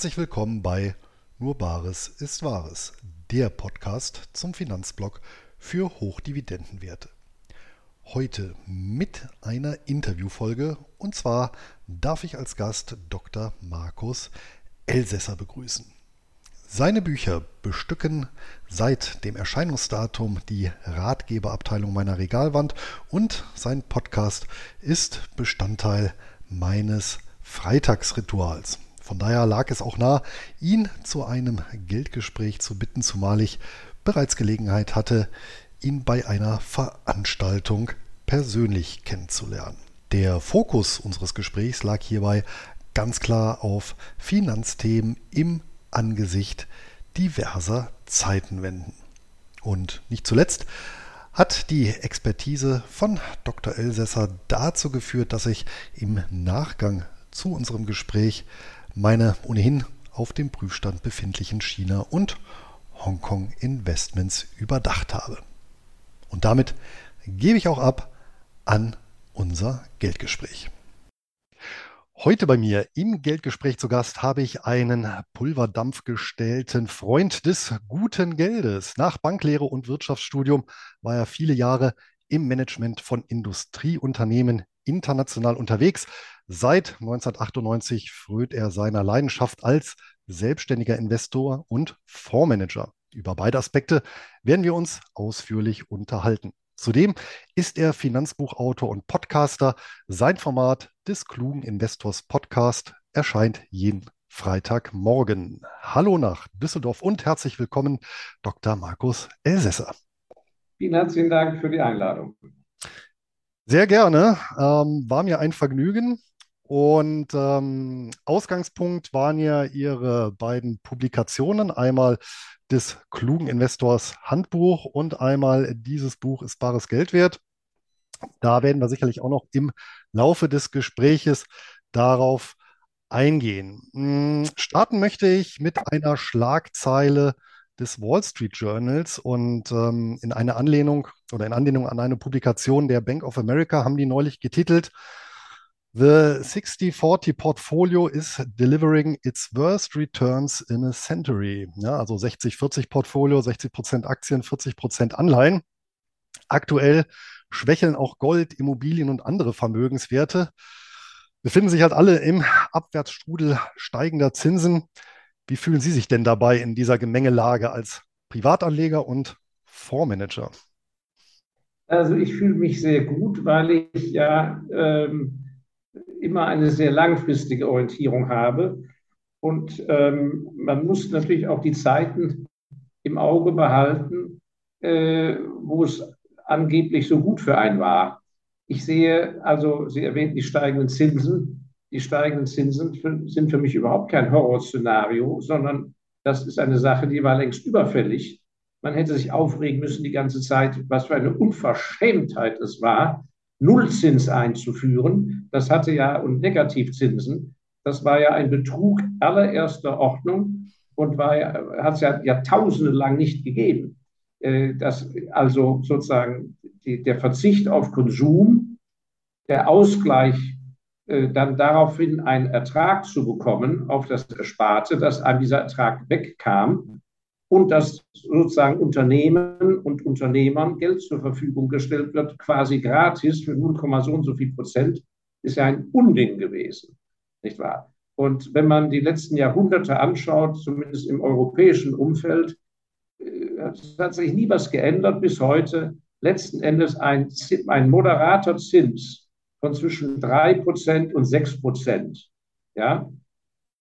Herzlich willkommen bei Nur Bares ist Wahres, der Podcast zum Finanzblog für Hochdividendenwerte. Heute mit einer Interviewfolge und zwar darf ich als Gast Dr. Markus Elsässer begrüßen. Seine Bücher bestücken seit dem Erscheinungsdatum die Ratgeberabteilung meiner Regalwand und sein Podcast ist Bestandteil meines Freitagsrituals. Von daher lag es auch nah, ihn zu einem Geldgespräch zu bitten, zumal ich bereits Gelegenheit hatte, ihn bei einer Veranstaltung persönlich kennenzulernen. Der Fokus unseres Gesprächs lag hierbei ganz klar auf Finanzthemen im Angesicht diverser Zeitenwenden. Und nicht zuletzt hat die Expertise von Dr. Elsässer dazu geführt, dass ich im Nachgang zu unserem Gespräch meine ohnehin auf dem Prüfstand befindlichen China- und Hongkong-Investments überdacht habe. Und damit gebe ich auch ab an unser Geldgespräch. Heute bei mir im Geldgespräch zu Gast habe ich einen pulverdampfgestellten Freund des guten Geldes. Nach Banklehre und Wirtschaftsstudium war er viele Jahre im Management von Industrieunternehmen international unterwegs. Seit 1998 frönt er seiner Leidenschaft als selbstständiger Investor und Fondsmanager. Über beide Aspekte werden wir uns ausführlich unterhalten. Zudem ist er Finanzbuchautor und Podcaster. Sein Format des klugen Investors Podcast erscheint jeden Freitagmorgen. Hallo nach Düsseldorf und herzlich willkommen, Dr. Markus Elsässer. Vielen herzlichen Dank für die Einladung. Sehr gerne. Ähm, war mir ein Vergnügen. Und ähm, Ausgangspunkt waren ja Ihre beiden Publikationen. Einmal des klugen Investors Handbuch und einmal dieses Buch ist bares Geld wert. Da werden wir sicherlich auch noch im Laufe des Gespräches darauf eingehen. Hm, starten möchte ich mit einer Schlagzeile des Wall Street Journals und ähm, in einer Anlehnung oder in Anlehnung an eine Publikation der Bank of America haben die neulich getitelt, The 60-40 Portfolio is delivering its worst returns in a century. Ja, also 60-40 Portfolio, 60 Prozent Aktien, 40 Prozent Anleihen. Aktuell schwächeln auch Gold, Immobilien und andere Vermögenswerte. Befinden sich halt alle im Abwärtsstrudel steigender Zinsen. Wie fühlen Sie sich denn dabei in dieser Gemengelage als Privatanleger und Fondsmanager? Also ich fühle mich sehr gut, weil ich ja ähm, immer eine sehr langfristige Orientierung habe. Und ähm, man muss natürlich auch die Zeiten im Auge behalten, äh, wo es angeblich so gut für einen war. Ich sehe, also Sie erwähnten die steigenden Zinsen die steigenden Zinsen für, sind für mich überhaupt kein Horrorszenario, sondern das ist eine Sache, die war längst überfällig. Man hätte sich aufregen müssen die ganze Zeit, was für eine Unverschämtheit es war, Nullzins einzuführen. Das hatte ja und Negativzinsen. Das war ja ein Betrug allererster Ordnung und hat es ja Jahrtausende lang nicht gegeben. Äh, das, also sozusagen die, der Verzicht auf Konsum, der Ausgleich äh, dann daraufhin einen Ertrag zu bekommen auf das Ersparte, dass einem dieser Ertrag wegkam und dass sozusagen Unternehmen und Unternehmern Geld zur Verfügung gestellt wird, quasi gratis für 0, so und so viel Prozent, ist ja ein Unding gewesen, nicht wahr? Und wenn man die letzten Jahrhunderte anschaut, zumindest im europäischen Umfeld, äh, hat sich nie was geändert bis heute. Letzten Endes ein, ein moderater Zins von zwischen 3% und 6%. Ja,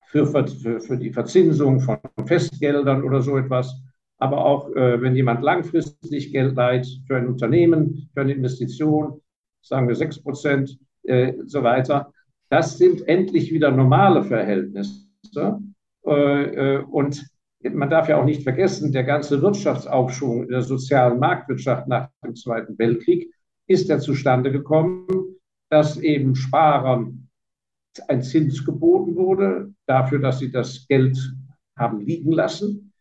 für, für, für die Verzinsung von Festgeldern oder so etwas. Aber auch, äh, wenn jemand langfristig Geld leiht für ein Unternehmen, für eine Investition, sagen wir 6 Prozent, äh, so weiter. Das sind endlich wieder normale Verhältnisse. Äh, äh, und man darf ja auch nicht vergessen, der ganze Wirtschaftsaufschwung in der sozialen Marktwirtschaft nach dem Zweiten Weltkrieg ist ja zustande gekommen dass eben Sparern ein Zins geboten wurde dafür, dass sie das Geld haben liegen lassen.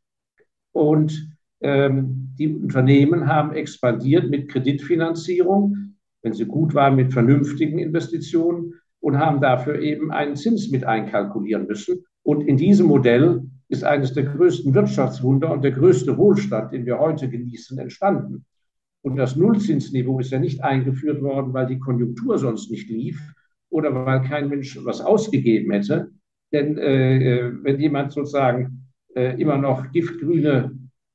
Und ähm, die Unternehmen haben expandiert mit Kreditfinanzierung, wenn sie gut waren, mit vernünftigen Investitionen und haben dafür eben einen Zins mit einkalkulieren müssen. Und in diesem Modell ist eines der größten Wirtschaftswunder und der größte Wohlstand, den wir heute genießen, entstanden. Und das Nullzinsniveau ist ja nicht eingeführt worden, weil die Konjunktur sonst nicht lief oder weil kein Mensch was ausgegeben hätte. Denn äh, äh wenn jemand sozusagen äh, immer noch giftgrüne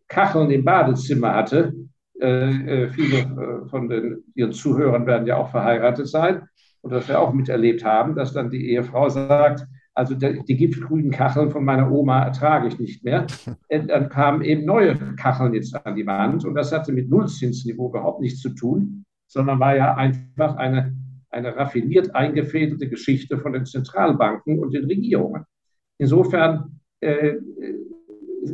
Kacheln im Badezimmer hatte, äh, äh viele äh, von den, ihren Zuhörern werden ja auch verheiratet sein und das wir auch miterlebt haben, dass dann die Ehefrau sagt, also die, die giftgrünen Kacheln von meiner Oma ertrage ich nicht mehr. Und dann kamen eben neue Kacheln jetzt an die Wand und das hatte mit Nullzinsniveau überhaupt nichts zu tun, sondern war ja einfach eine, eine raffiniert eingefädelte Geschichte von den Zentralbanken und den Regierungen. Insofern, äh,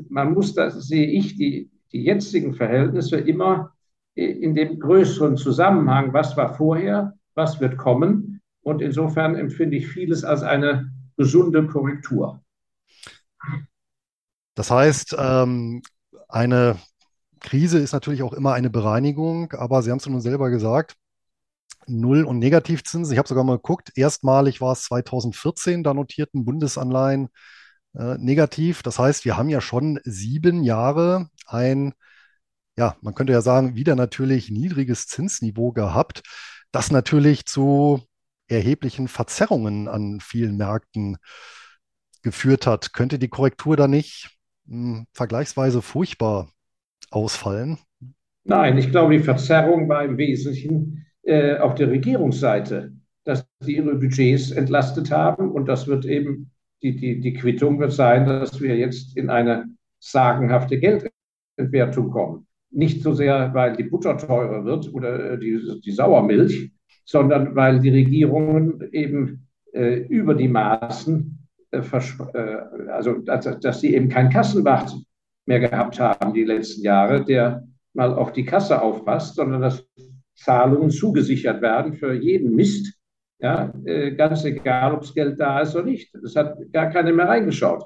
man muss, das sehe ich, die, die jetzigen Verhältnisse immer in dem größeren Zusammenhang, was war vorher, was wird kommen. Und insofern empfinde ich vieles als eine gesunde Korrektur. Das heißt, ähm, eine Krise ist natürlich auch immer eine Bereinigung, aber Sie haben es nun selber gesagt, Null- und Negativzinsen. Ich habe sogar mal geguckt, erstmalig war es 2014, da notierten Bundesanleihen äh, negativ. Das heißt, wir haben ja schon sieben Jahre ein, ja, man könnte ja sagen, wieder natürlich niedriges Zinsniveau gehabt, das natürlich zu erheblichen Verzerrungen an vielen Märkten geführt hat. Könnte die Korrektur da nicht mh, hm, vergleichsweise furchtbar ausfallen? Nein, ich glaube, die Verzerrung war im Wesentlichen äh, auf der Regierungsseite, dass sie ihre Budgets entlastet haben und das wird eben, die, die, die Quittung wird sein, dass wir jetzt in eine sagenhafte Geldentwertung kommen. Nicht so sehr, weil die Butter teurer wird oder äh, die, die Sauermilch, sondern weil die Regierungen eben äh, über die Maßen, äh, äh, also dass, dass sie eben kein Kassenwart mehr gehabt haben die letzten Jahre, der mal auf die Kasse aufpasst, sondern dass Zahlungen zugesichert werden für jeden Mist, ja, äh, ganz egal, ob das Geld da ist oder nicht. Das hat gar keiner mehr reingeschaut.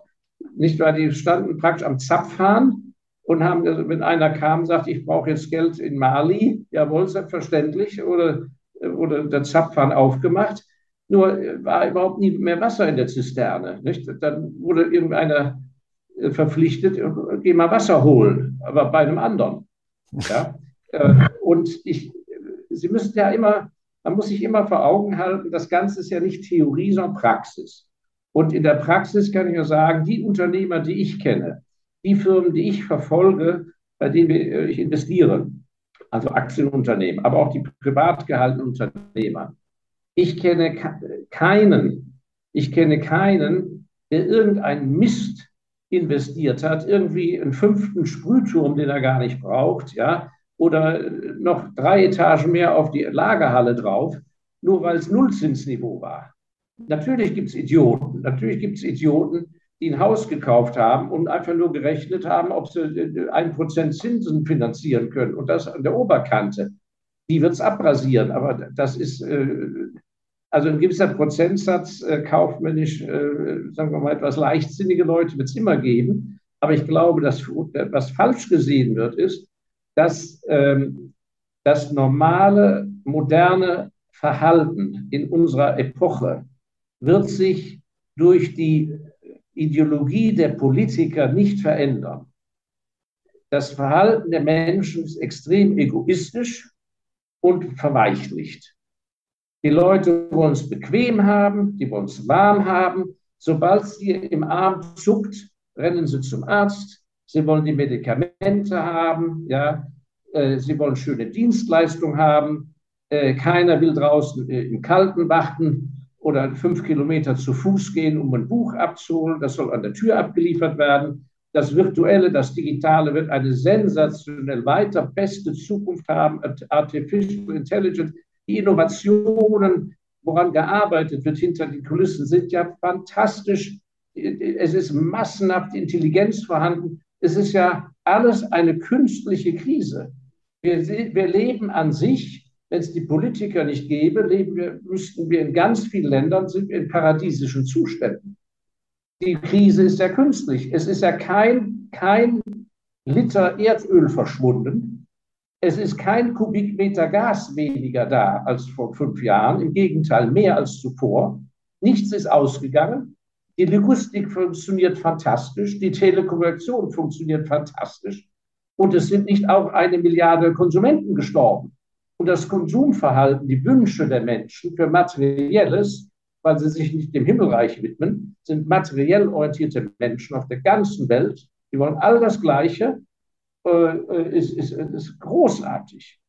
Nicht, weil die standen praktisch am Zapfhahn und haben, wenn einer kam, sagt, ich brauche jetzt Geld in Mali, jawohl, selbstverständlich, oder wurde der Zapfhahn aufgemacht, nur war überhaupt nie mehr Wasser in der Zisterne. Nicht? Dann wurde irgendeiner äh, verpflichtet, geh mal Wasser holen, aber bei einem anderen. Ja? Äh, und ich, Sie müssen ja immer, man muss sich immer vor Augen halten, das Ganze ist ja nicht Theorie, sondern Praxis. Und in der Praxis kann ich nur sagen, die Unternehmer, die ich kenne, die Firmen, die ich verfolge, bei denen äh, ich investiere, also Aktienunternehmen, aber auch die privat gehaltenen Unternehmer. Ich kenne keinen, ich kenne keinen, der irgendeinen Mist investiert hat, irgendwie einen fünften Sprühturm, den er gar nicht braucht, ja, oder noch drei Etagen mehr auf die Lagerhalle drauf, nur weil es Nullzinsniveau war. Natürlich gibt es Idioten, natürlich gibt es Idioten, die ein Haus gekauft haben und einfach nur gerechnet haben, ob sie äh, ein Prozent Zinsen finanzieren können und das an der Oberkante. Die wird es abrasieren, aber das ist, äh, also ein gewisser Prozentsatz äh, kaufmännisch, sagen wir mal, etwas leichtsinnige Leute wird es immer geben. Aber ich glaube, dass was falsch gesehen wird, ist, dass ähm, das normale, moderne Verhalten in unserer Epoche wird sich durch die Ideologie der Politiker nicht verändern. Das Verhalten der Menschen ist extrem egoistisch und verweichlicht. Die Leute wollen es bequem haben, die wollen es warm haben. Sobald es ihr im Arm zuckt, rennen sie zum Arzt. Sie wollen die Medikamente haben, ja. Äh, sie wollen schöne Dienstleistung haben. Äh, keiner will draußen äh, im Kalten warten oder fünf Kilometer zu Fuß gehen, um ein Buch abzuholen. Das soll an der Tür abgeliefert werden. Das Virtuelle, das Digitale wird eine sensationell weiter beste Zukunft haben. Artificial Intelligence, die Innovationen, woran gearbeitet wird hinter den Kulissen, sind ja fantastisch. Es ist massenhaft Intelligenz vorhanden. Es ist ja alles eine künstliche Krise. Wir, wir leben an sich wenn es die Politiker nicht gäbe, leben wir, müssten wir in ganz vielen Ländern sind wir in paradiesischen Zuständen. Die Krise ist ja künstlich. Es ist ja kein, kein Liter Erdöl verschwunden. Es ist kein Kubikmeter Gas weniger da als vor fünf Jahren. Im Gegenteil, mehr als zuvor. Nichts ist ausgegangen. Die Linguistik funktioniert fantastisch, die Telekommunikation funktioniert fantastisch und es sind nicht auch eine Milliarde Konsumenten gestorben. Und das Konsumverhalten, die Wünsche der Menschen für Materielles, weil sie sich nicht dem Himmelreich widmen, sind materiell orientierte Menschen auf der ganzen Welt. Die wollen all das Gleiche, äh, ist, ist, ist großartig.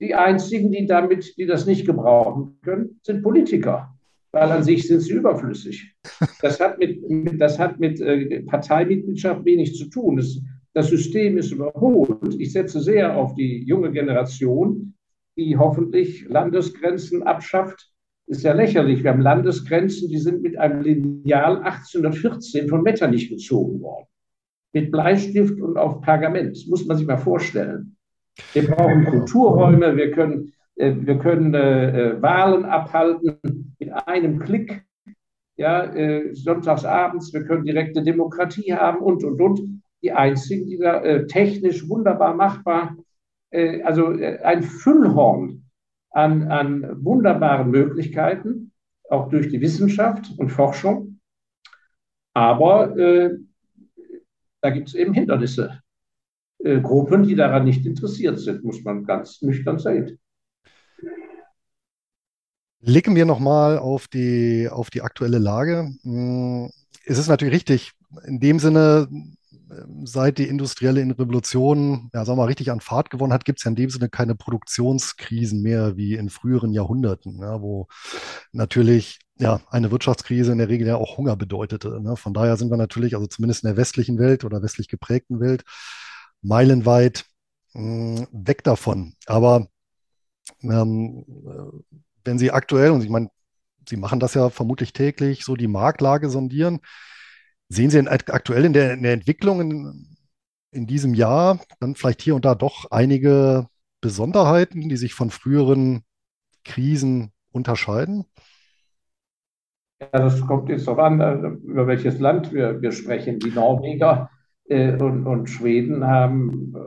Die einzigen, die damit, die das nicht gebrauchen können, sind Politiker, weil an sich sind sie überflüssig. Das hat mit, das hat mit äh, Parteimitgliedschaft wenig zu tun. Das, das System ist überholt. Ich setze sehr auf die junge Generation, die hoffentlich Landesgrenzen abschafft. Ist ja lächerlich. Wir haben Landesgrenzen, die sind mit einem Lineal 1814 von Metternich gezogen worden. Mit Bleistift und auf Pergament. Das muss man sich mal vorstellen. Wir brauchen Kulturräume, wir können, äh, wir können äh, äh, Wahlen abhalten einem Klick. Ja, äh, sonntagsabends, wir können direkte Demokratie haben und, und, und. Die einzigen, die da äh, technisch wunderbar machbar, äh, also ein Füllhorn an, an wunderbaren Möglichkeiten, auch durch die Wissenschaft und Forschung. Aber da gibt es eben Hindernisse äh, Gruppen, die daran nicht interessiert sind, muss man ganz nüchtern sehen. Blicken wir nochmal auf die, auf die aktuelle Lage. Hm, es ist natürlich richtig, in dem Sinne, seit die industrielle Revolution, ja, sagen wir mal, richtig an Fahrt gewonnen hat, gibt es ja in dem Sinne keine Produktionskrisen mehr wie in früheren Jahrhunderten, ja, wo natürlich ja, eine Wirtschaftskrise in der Regel ja auch Hunger bedeutete. Ne? Von daher sind wir natürlich, also zumindest in der westlichen Welt oder westlich geprägten Welt, meilenweit mh, weg davon. Aber ähm, wenn Sie aktuell, und ich meine, Sie machen das ja vermutlich täglich, so die Marktlage sondieren, sehen Sie aktuell in der, in der Entwicklung in, in diesem Jahr dann vielleicht hier und da doch einige Besonderheiten, die sich von früheren Krisen unterscheiden? Ja, das kommt jetzt darauf an, äh, über welches Land wir, wir sprechen. Die Norweger äh, und, und Schweden haben äh,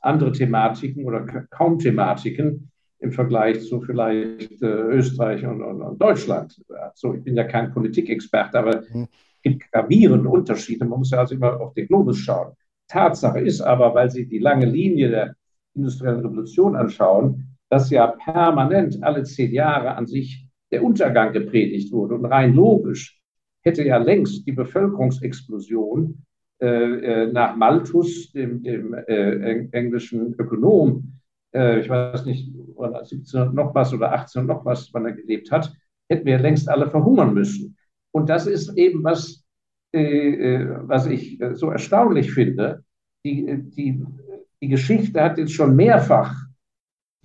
andere Thematiken oder kaum Thematiken im Vergleich zu vielleicht äh, Österreich und, und, und, Deutschland. Also ich bin ja kein Politikexperte, aber mhm. es gibt gravierende Unterschiede. Man muss ja also immer auf den Globus schauen. Tatsache ist aber, weil Sie die lange Linie der industriellen Revolution anschauen, dass ja permanent alle zehn Jahre an sich der Untergang gepredigt wurde. Und rein logisch hätte ja längst die Bevölkerungsexplosion äh, äh, nach Malthus, dem, dem äh, englischen Ökonom, ich weiß nicht, 1700 noch was oder 1800 noch was, wann er gelebt hat, hätten wir längst alle verhungern müssen. Und das ist eben was, was ich so erstaunlich finde. Die, die, die Geschichte hat jetzt schon mehrfach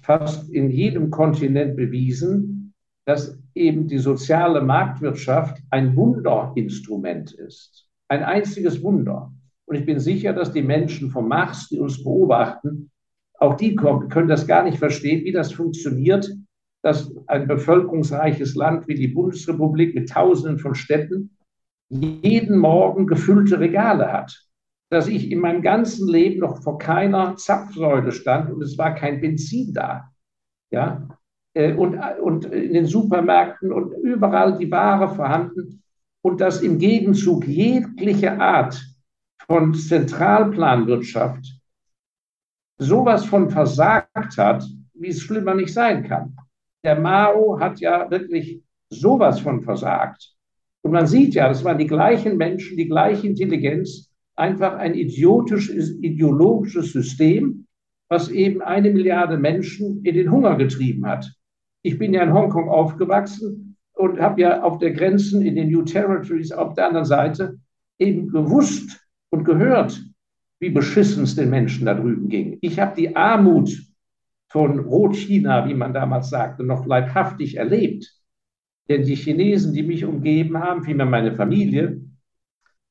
fast in jedem Kontinent bewiesen, dass eben die soziale Marktwirtschaft ein Wunderinstrument ist ein einziges Wunder. Und ich bin sicher, dass die Menschen vom Mars, die uns beobachten, auch die können das gar nicht verstehen, wie das funktioniert, dass ein bevölkerungsreiches Land wie die Bundesrepublik mit Tausenden von Städten jeden Morgen gefüllte Regale hat. Dass ich in meinem ganzen Leben noch vor keiner Zapfsäule stand und es war kein Benzin da. Ja, äh, und, und in den Supermärkten und überall die Ware vorhanden und dass im Gegenzug jegliche Art von Zentralplanwirtschaft sowas von versagt hat, wie es schlimmer nicht sein kann. Der Mao hat ja wirklich sowas von versagt. Und man sieht ja, das waren die gleichen Menschen, die gleiche Intelligenz, einfach ein idiotisches, ideologisches System, was eben eine Milliarde Menschen in den Hunger getrieben hat. Ich bin ja in Hongkong aufgewachsen und habe ja auf der Grenzen in den New Territories auf der anderen Seite eben gewusst und gehört, wie beschissen es den Menschen da drüben ging. Ich habe die Armut von Rot-China, wie man damals sagte, noch leibhaftig erlebt. Denn die Chinesen, die mich umgeben haben, vielmehr meine Familie,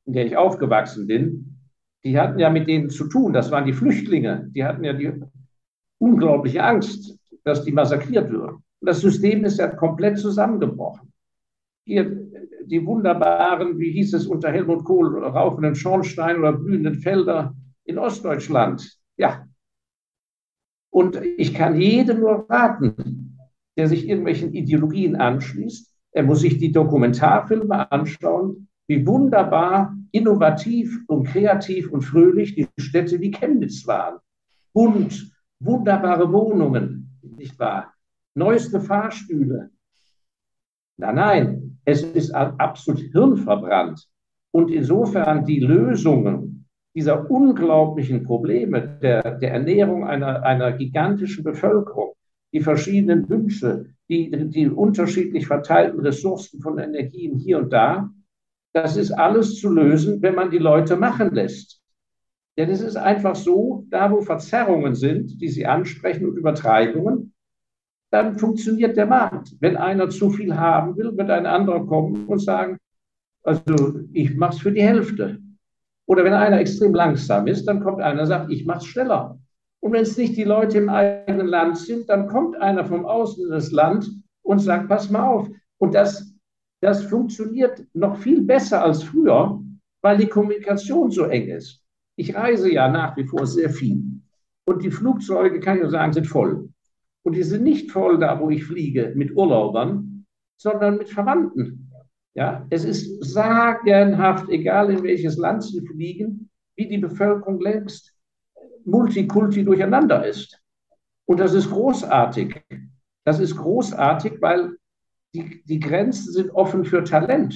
in der ich aufgewachsen bin, die hatten ja mit denen zu tun. Das waren die Flüchtlinge. Die hatten ja die unglaubliche Angst, dass die massakriert würden. Das System ist ja komplett zusammengebrochen. Hier die wunderbaren, wie hieß es unter Helmut Kohl, rauchenden Schornstein oder blühenden Felder in Ostdeutschland. Ja. Und ich kann jedem nur raten, der sich irgendwelchen Ideologien anschließt, er muss sich die Dokumentarfilme anschauen wie wunderbar, innovativ und kreativ und fröhlich die Städte wie Chemnitz waren. Bunt, wunderbare Wohnungen, nicht wahr? Neueste Fahrstühle. Nein, nein, es ist absolut hirnverbrannt. Und insofern die Lösungen dieser unglaublichen Probleme der, der Ernährung einer, einer gigantischen Bevölkerung, die verschiedenen Wünsche, die, die unterschiedlich verteilten Ressourcen von Energien hier und da, das ist alles zu lösen, wenn man die Leute machen lässt. Denn es ist einfach so, da wo Verzerrungen sind, die Sie ansprechen und Übertreibungen, dann funktioniert der Markt. Wenn einer zu viel haben will, wird ein anderer kommen und sagen, also ich mache es für die Hälfte. Oder wenn einer extrem langsam ist, dann kommt einer und sagt, ich mache es schneller. Und wenn es nicht die Leute im eigenen Land sind, dann kommt einer vom Außen des Land und sagt, pass mal auf. Und das das funktioniert noch viel besser als früher, weil die Kommunikation so eng ist. Ich reise ja nach wie vor sehr viel. Und die Flugzeuge, kann ich nur sagen, sind voll. Und die sind nicht voll da, wo ich fliege, mit Urlaubern, sondern mit Verwandten. Ja, es ist sagenhaft, egal in welches Land sie fliegen, wie die Bevölkerung längst multikulti durcheinander ist. Und das ist großartig. Das ist großartig, weil die, die Grenzen sind offen für Talent.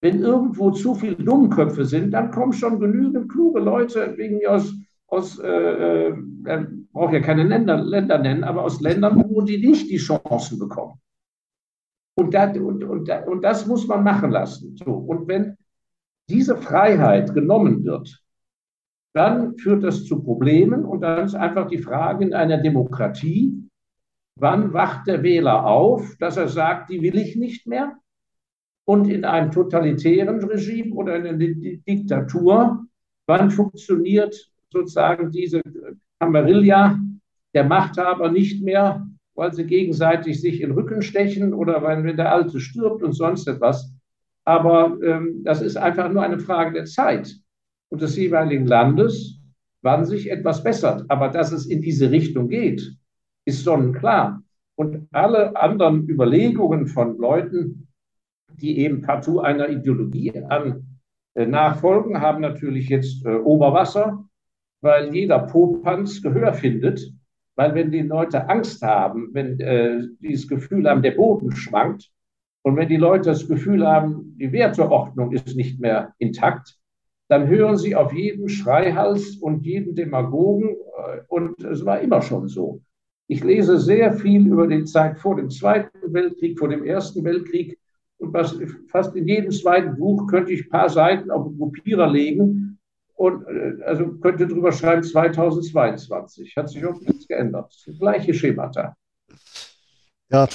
Wenn irgendwo zu viele Dummköpfe sind, dann kommen schon genügend kluge Leute, wegen aus, aus äh, äh, brauche ja keine Länder, Länder nennen, aber aus Ländern, wo die nicht die Chancen bekommen. Und, das, und, und, und das muss man machen lassen. So. Und wenn diese Freiheit genommen wird, dann führt das zu Problemen und dann ist einfach die Frage in einer Demokratie, Wann wacht der Wähler auf, dass er sagt, die will ich nicht mehr? Und in einem totalitären Regime oder in einer Diktatur, wann funktioniert sozusagen diese Camarilla der Machthaber nicht mehr, weil sie gegenseitig sich in den Rücken stechen oder weil, wenn der Alte stirbt und sonst etwas. Aber ähm, das ist einfach nur eine Frage der Zeit und des jeweiligen Landes, wann sich etwas bessert. Aber dass es in diese Richtung geht, ist sonnenklar. Und alle anderen Überlegungen von Leuten, die eben partout einer Ideologie an äh, nachfolgen, haben natürlich jetzt äh, Oberwasser, weil jeder Popanz Gehör findet. Weil wenn die Leute Angst haben, wenn äh, die das Gefühl haben, der Boden schwankt, und wenn die Leute das Gefühl haben, die Werteordnung ist nicht mehr intakt, dann hören sie auf jeden Schreihals und jeden Demagogen. Äh, und es war immer schon so. Ich lese sehr viel über die Zeit vor dem Zweiten Weltkrieg, vor dem Ersten Weltkrieg. Und fast in jedem zweiten Buch könnte ich ein paar Seiten auf den Kopierer legen und äh, also könnte drüber schreiben 2022. Hat sich auch nichts geändert. Das gleiche Schemata. Ja,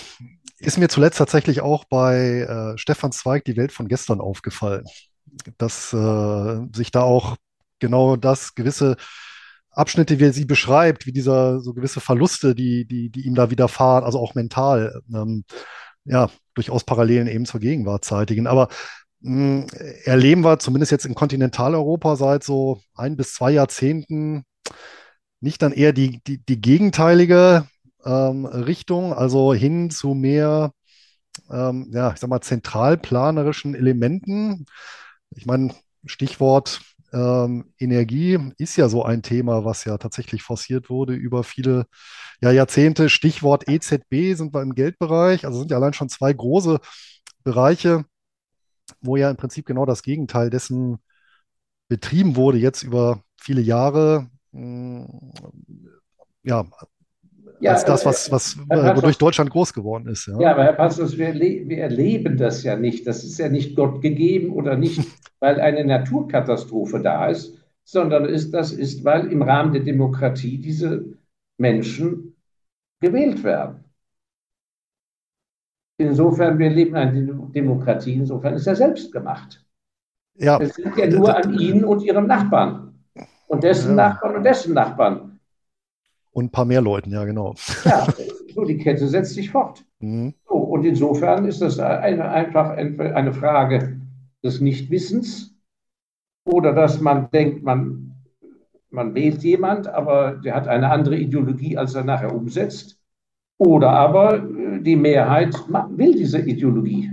ist mir zuletzt tatsächlich auch bei äh, Stefan Zweig die Welt von gestern aufgefallen, dass äh, sich da auch genau das gewisse Abschnitte, wie er sie beschreibt, wie dieser so gewisse Verluste, die, die, die ihm da widerfahren, also auch mental, ähm, ja, durchaus Parallelen eben zur Gegenwart zeitigen. Aber erleben wir zumindest jetzt in Kontinentaleuropa seit so ein bis zwei Jahrzehnten nicht dann eher die, die, die gegenteilige ähm, Richtung, also hin zu mehr, ähm, ja, ich sag mal, zentralplanerischen Elementen. Ich meine, Stichwort ähm, Energie ist ja so ein Thema, was ja tatsächlich forciert wurde über viele ja, Jahrzehnte. Stichwort EZB sind wir im Geldbereich. Also sind ja allein schon zwei große Bereiche, wo ja im Prinzip genau das Gegenteil dessen betrieben wurde, jetzt über viele Jahre. Hm, ja, ja, als das, was, was wodurch Deutschland groß geworden ist. Ja, ja aber Herr Passus, wir, wir, erleben das ja nicht. Das ist ja nicht Gott gegeben oder nicht, weil eine Naturkatastrophe da ist, sondern ist, das ist, weil im Rahmen der Demokratie diese Menschen gewählt werden. Insofern, wir leben eine Demokratie, insofern ist er selbst gemacht. Ja. Es liegt ja nur an Ihnen und Ihrem Nachbarn und dessen ja. Nachbarn und dessen Nachbarn. Und ein paar mehr Leuten, ja, genau. Ja, so die Kette setzt sich fort. Mhm. So, und insofern ist das eine, einfach eine Frage des Nichtwissens oder dass man denkt, man, man wählt jemand, aber der hat eine andere Ideologie, als er nachher umsetzt. Oder aber äh, die Mehrheit will diese Ideologie.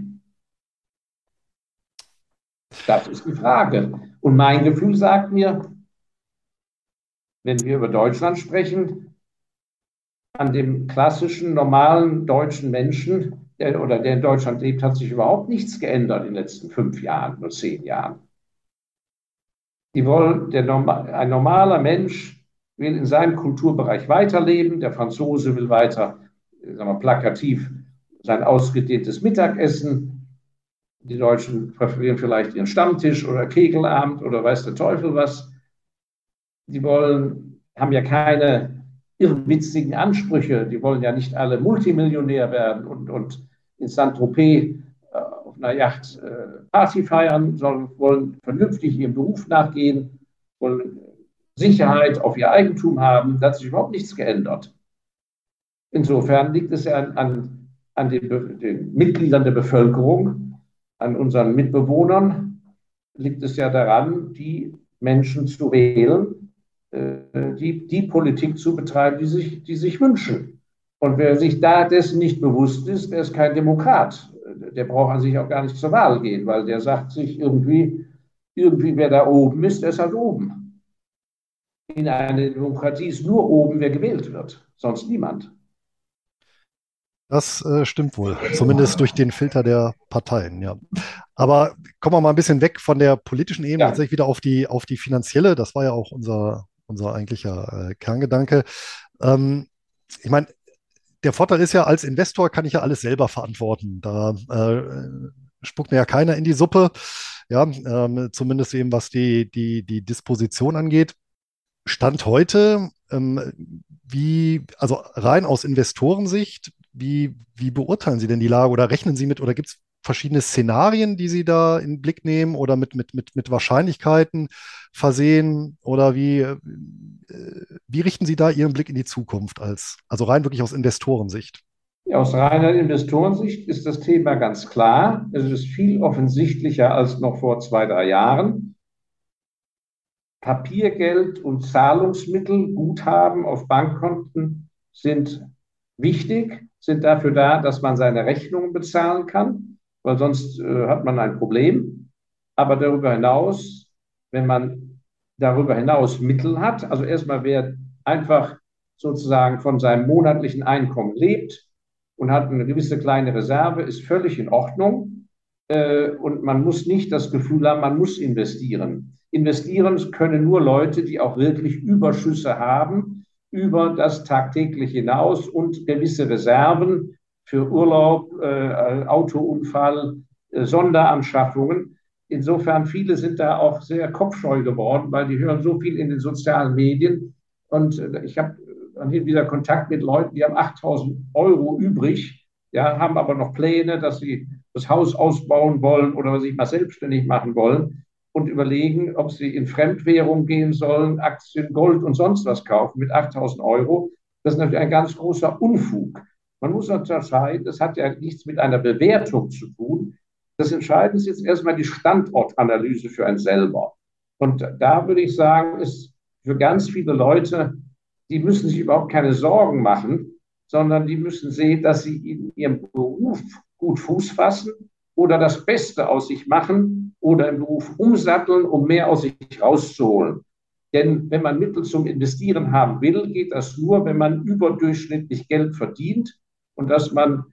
Das ist die Frage. Und mein Gefühl sagt mir, wenn wir über Deutschland sprechen, an dem klassischen, normalen deutschen Menschen, der, oder der in Deutschland lebt, hat sich überhaupt nichts geändert in den letzten fünf Jahren oder zehn Jahren. Die wollen, der, ein normaler Mensch will in seinem Kulturbereich weiterleben, der Franzose will weiter, sagen wir, plakativ sein ausgedehntes Mittagessen, die Deutschen präferieren vielleicht ihren Stammtisch oder Kegelabend oder weiß der Teufel was. Die wollen, haben ja keine irrwitzigen Ansprüche. Die wollen ja nicht alle Multimillionär werden und, und in Saint-Tropez äh, auf einer Yacht äh, Party feiern, sondern wollen vernünftig ihrem Beruf nachgehen, wollen Sicherheit auf ihr Eigentum haben. Da hat sich überhaupt nichts geändert. Insofern liegt es ja an, an, an den, den Mitgliedern der Bevölkerung, an unseren Mitbewohnern, liegt es ja daran, die Menschen zu wählen, äh, die, die Politik zu betreiben, die sich, die sich wünschen. Und wer sich da dessen nicht bewusst ist, der ist kein Demokrat. Der braucht an sich auch gar nicht zur Wahl gehen, weil der sagt sich irgendwie, irgendwie wer da oben ist, der ist halt oben. In einer Demokratie ist nur oben, wer gewählt wird, sonst niemand. Das äh, stimmt wohl, zumindest durch den Filter der Parteien, ja. Aber kommen wir mal ein bisschen weg von der politischen Ebene, ja. tatsächlich wieder auf die, auf die finanzielle. Das war ja auch unser, unser eigentlicher äh, Kerngedanke. Ähm, ich meine, der Vorteil ist ja, als Investor kann ich ja alles selber verantworten. Da äh, spuckt mir ja keiner in die Suppe. Ja, ähm, zumindest eben was die, die, die Disposition angeht. Stand heute, ähm, wie, also rein aus Investorensicht, wie, wie beurteilen Sie denn die Lage oder rechnen Sie mit oder gibt es verschiedene Szenarien, die Sie da in den Blick nehmen oder mit, mit, mit, mit Wahrscheinlichkeiten versehen? Oder wie, äh, wie richten Sie da Ihren Blick in die Zukunft als, also rein wirklich aus Investorensicht? Ja, aus reiner Investorensicht ist das Thema ganz klar. Es ist viel offensichtlicher als noch vor zwei, drei Jahren. Papiergeld und Zahlungsmittel, Guthaben auf Bankkonten sind wichtig, sind dafür da, dass man seine Rechnungen bezahlen kann weil sonst äh, hat man ein Problem. Aber darüber hinaus, wenn man darüber hinaus Mittel hat, also erstmal wer einfach sozusagen von seinem monatlichen Einkommen lebt und hat eine gewisse kleine Reserve, ist völlig in Ordnung. Äh, und man muss nicht das Gefühl haben, man muss investieren. Investieren können nur Leute, die auch wirklich Überschüsse haben über das tagtäglich hinaus und gewisse Reserven, für Urlaub, äh, Autounfall, äh, Sonderanschaffungen. Insofern, viele sind da auch sehr kopfscheu geworden, weil die hören so viel in den sozialen Medien. Und äh, ich habe dann hier wieder Kontakt mit Leuten, die haben 8000 Euro übrig, ja, haben aber noch Pläne, dass sie das Haus ausbauen wollen oder sich mal selbstständig machen wollen und überlegen, ob sie in Fremdwährung gehen sollen, Aktien, Gold und sonst was kaufen mit 8000 Euro. Das ist natürlich ein ganz großer Unfug. Man muss unterscheiden, das hat ja nichts mit einer Bewertung zu tun. Das Entscheidende ist jetzt erstmal die Standortanalyse für einen selber. Und da würde ich sagen, ist für ganz viele Leute, die müssen sich überhaupt keine Sorgen machen, sondern die müssen sehen, dass sie in ihrem Beruf gut Fuß fassen oder das Beste aus sich machen oder im Beruf umsatteln, um mehr aus sich rauszuholen. Denn wenn man Mittel zum Investieren haben will, geht das nur, wenn man überdurchschnittlich Geld verdient und dass man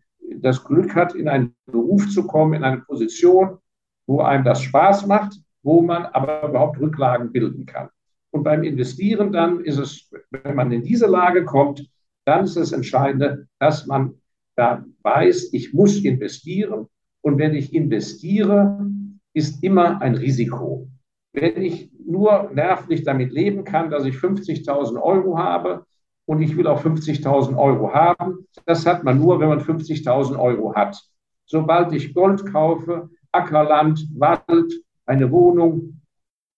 das Glück hat, in einen Beruf zu kommen, in eine Position, wo einem das Spaß macht, wo man aber überhaupt Rücklagen bilden kann. Und beim Investieren dann ist es, wenn man in diese Lage kommt, dann ist das Entscheidende, dass man da weiß, ich muss investieren. Und wenn ich investiere, ist immer ein Risiko. Wenn ich nur nervlich damit leben kann, dass ich 50.000 Euro habe, und ich will auch 50.000 Euro haben. Das hat man nur, wenn man 50.000 Euro hat. Sobald ich Gold kaufe, Ackerland, Wald, eine Wohnung,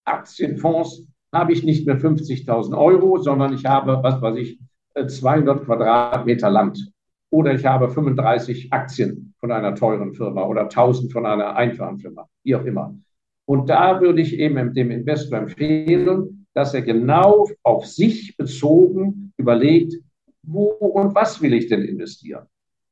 Aktienfonds, habe ich nicht mehr 50.000 Euro, sondern ich habe, was weiß ich, 200 Quadratmeter Land. Oder ich habe 35 Aktien von einer teuren Firma oder 1000 von einer einfachen Firma, wie auch immer. Und da würde ich eben dem Investor empfehlen, dass er genau auf sich bezogen überlegt, wo und was will ich denn investieren?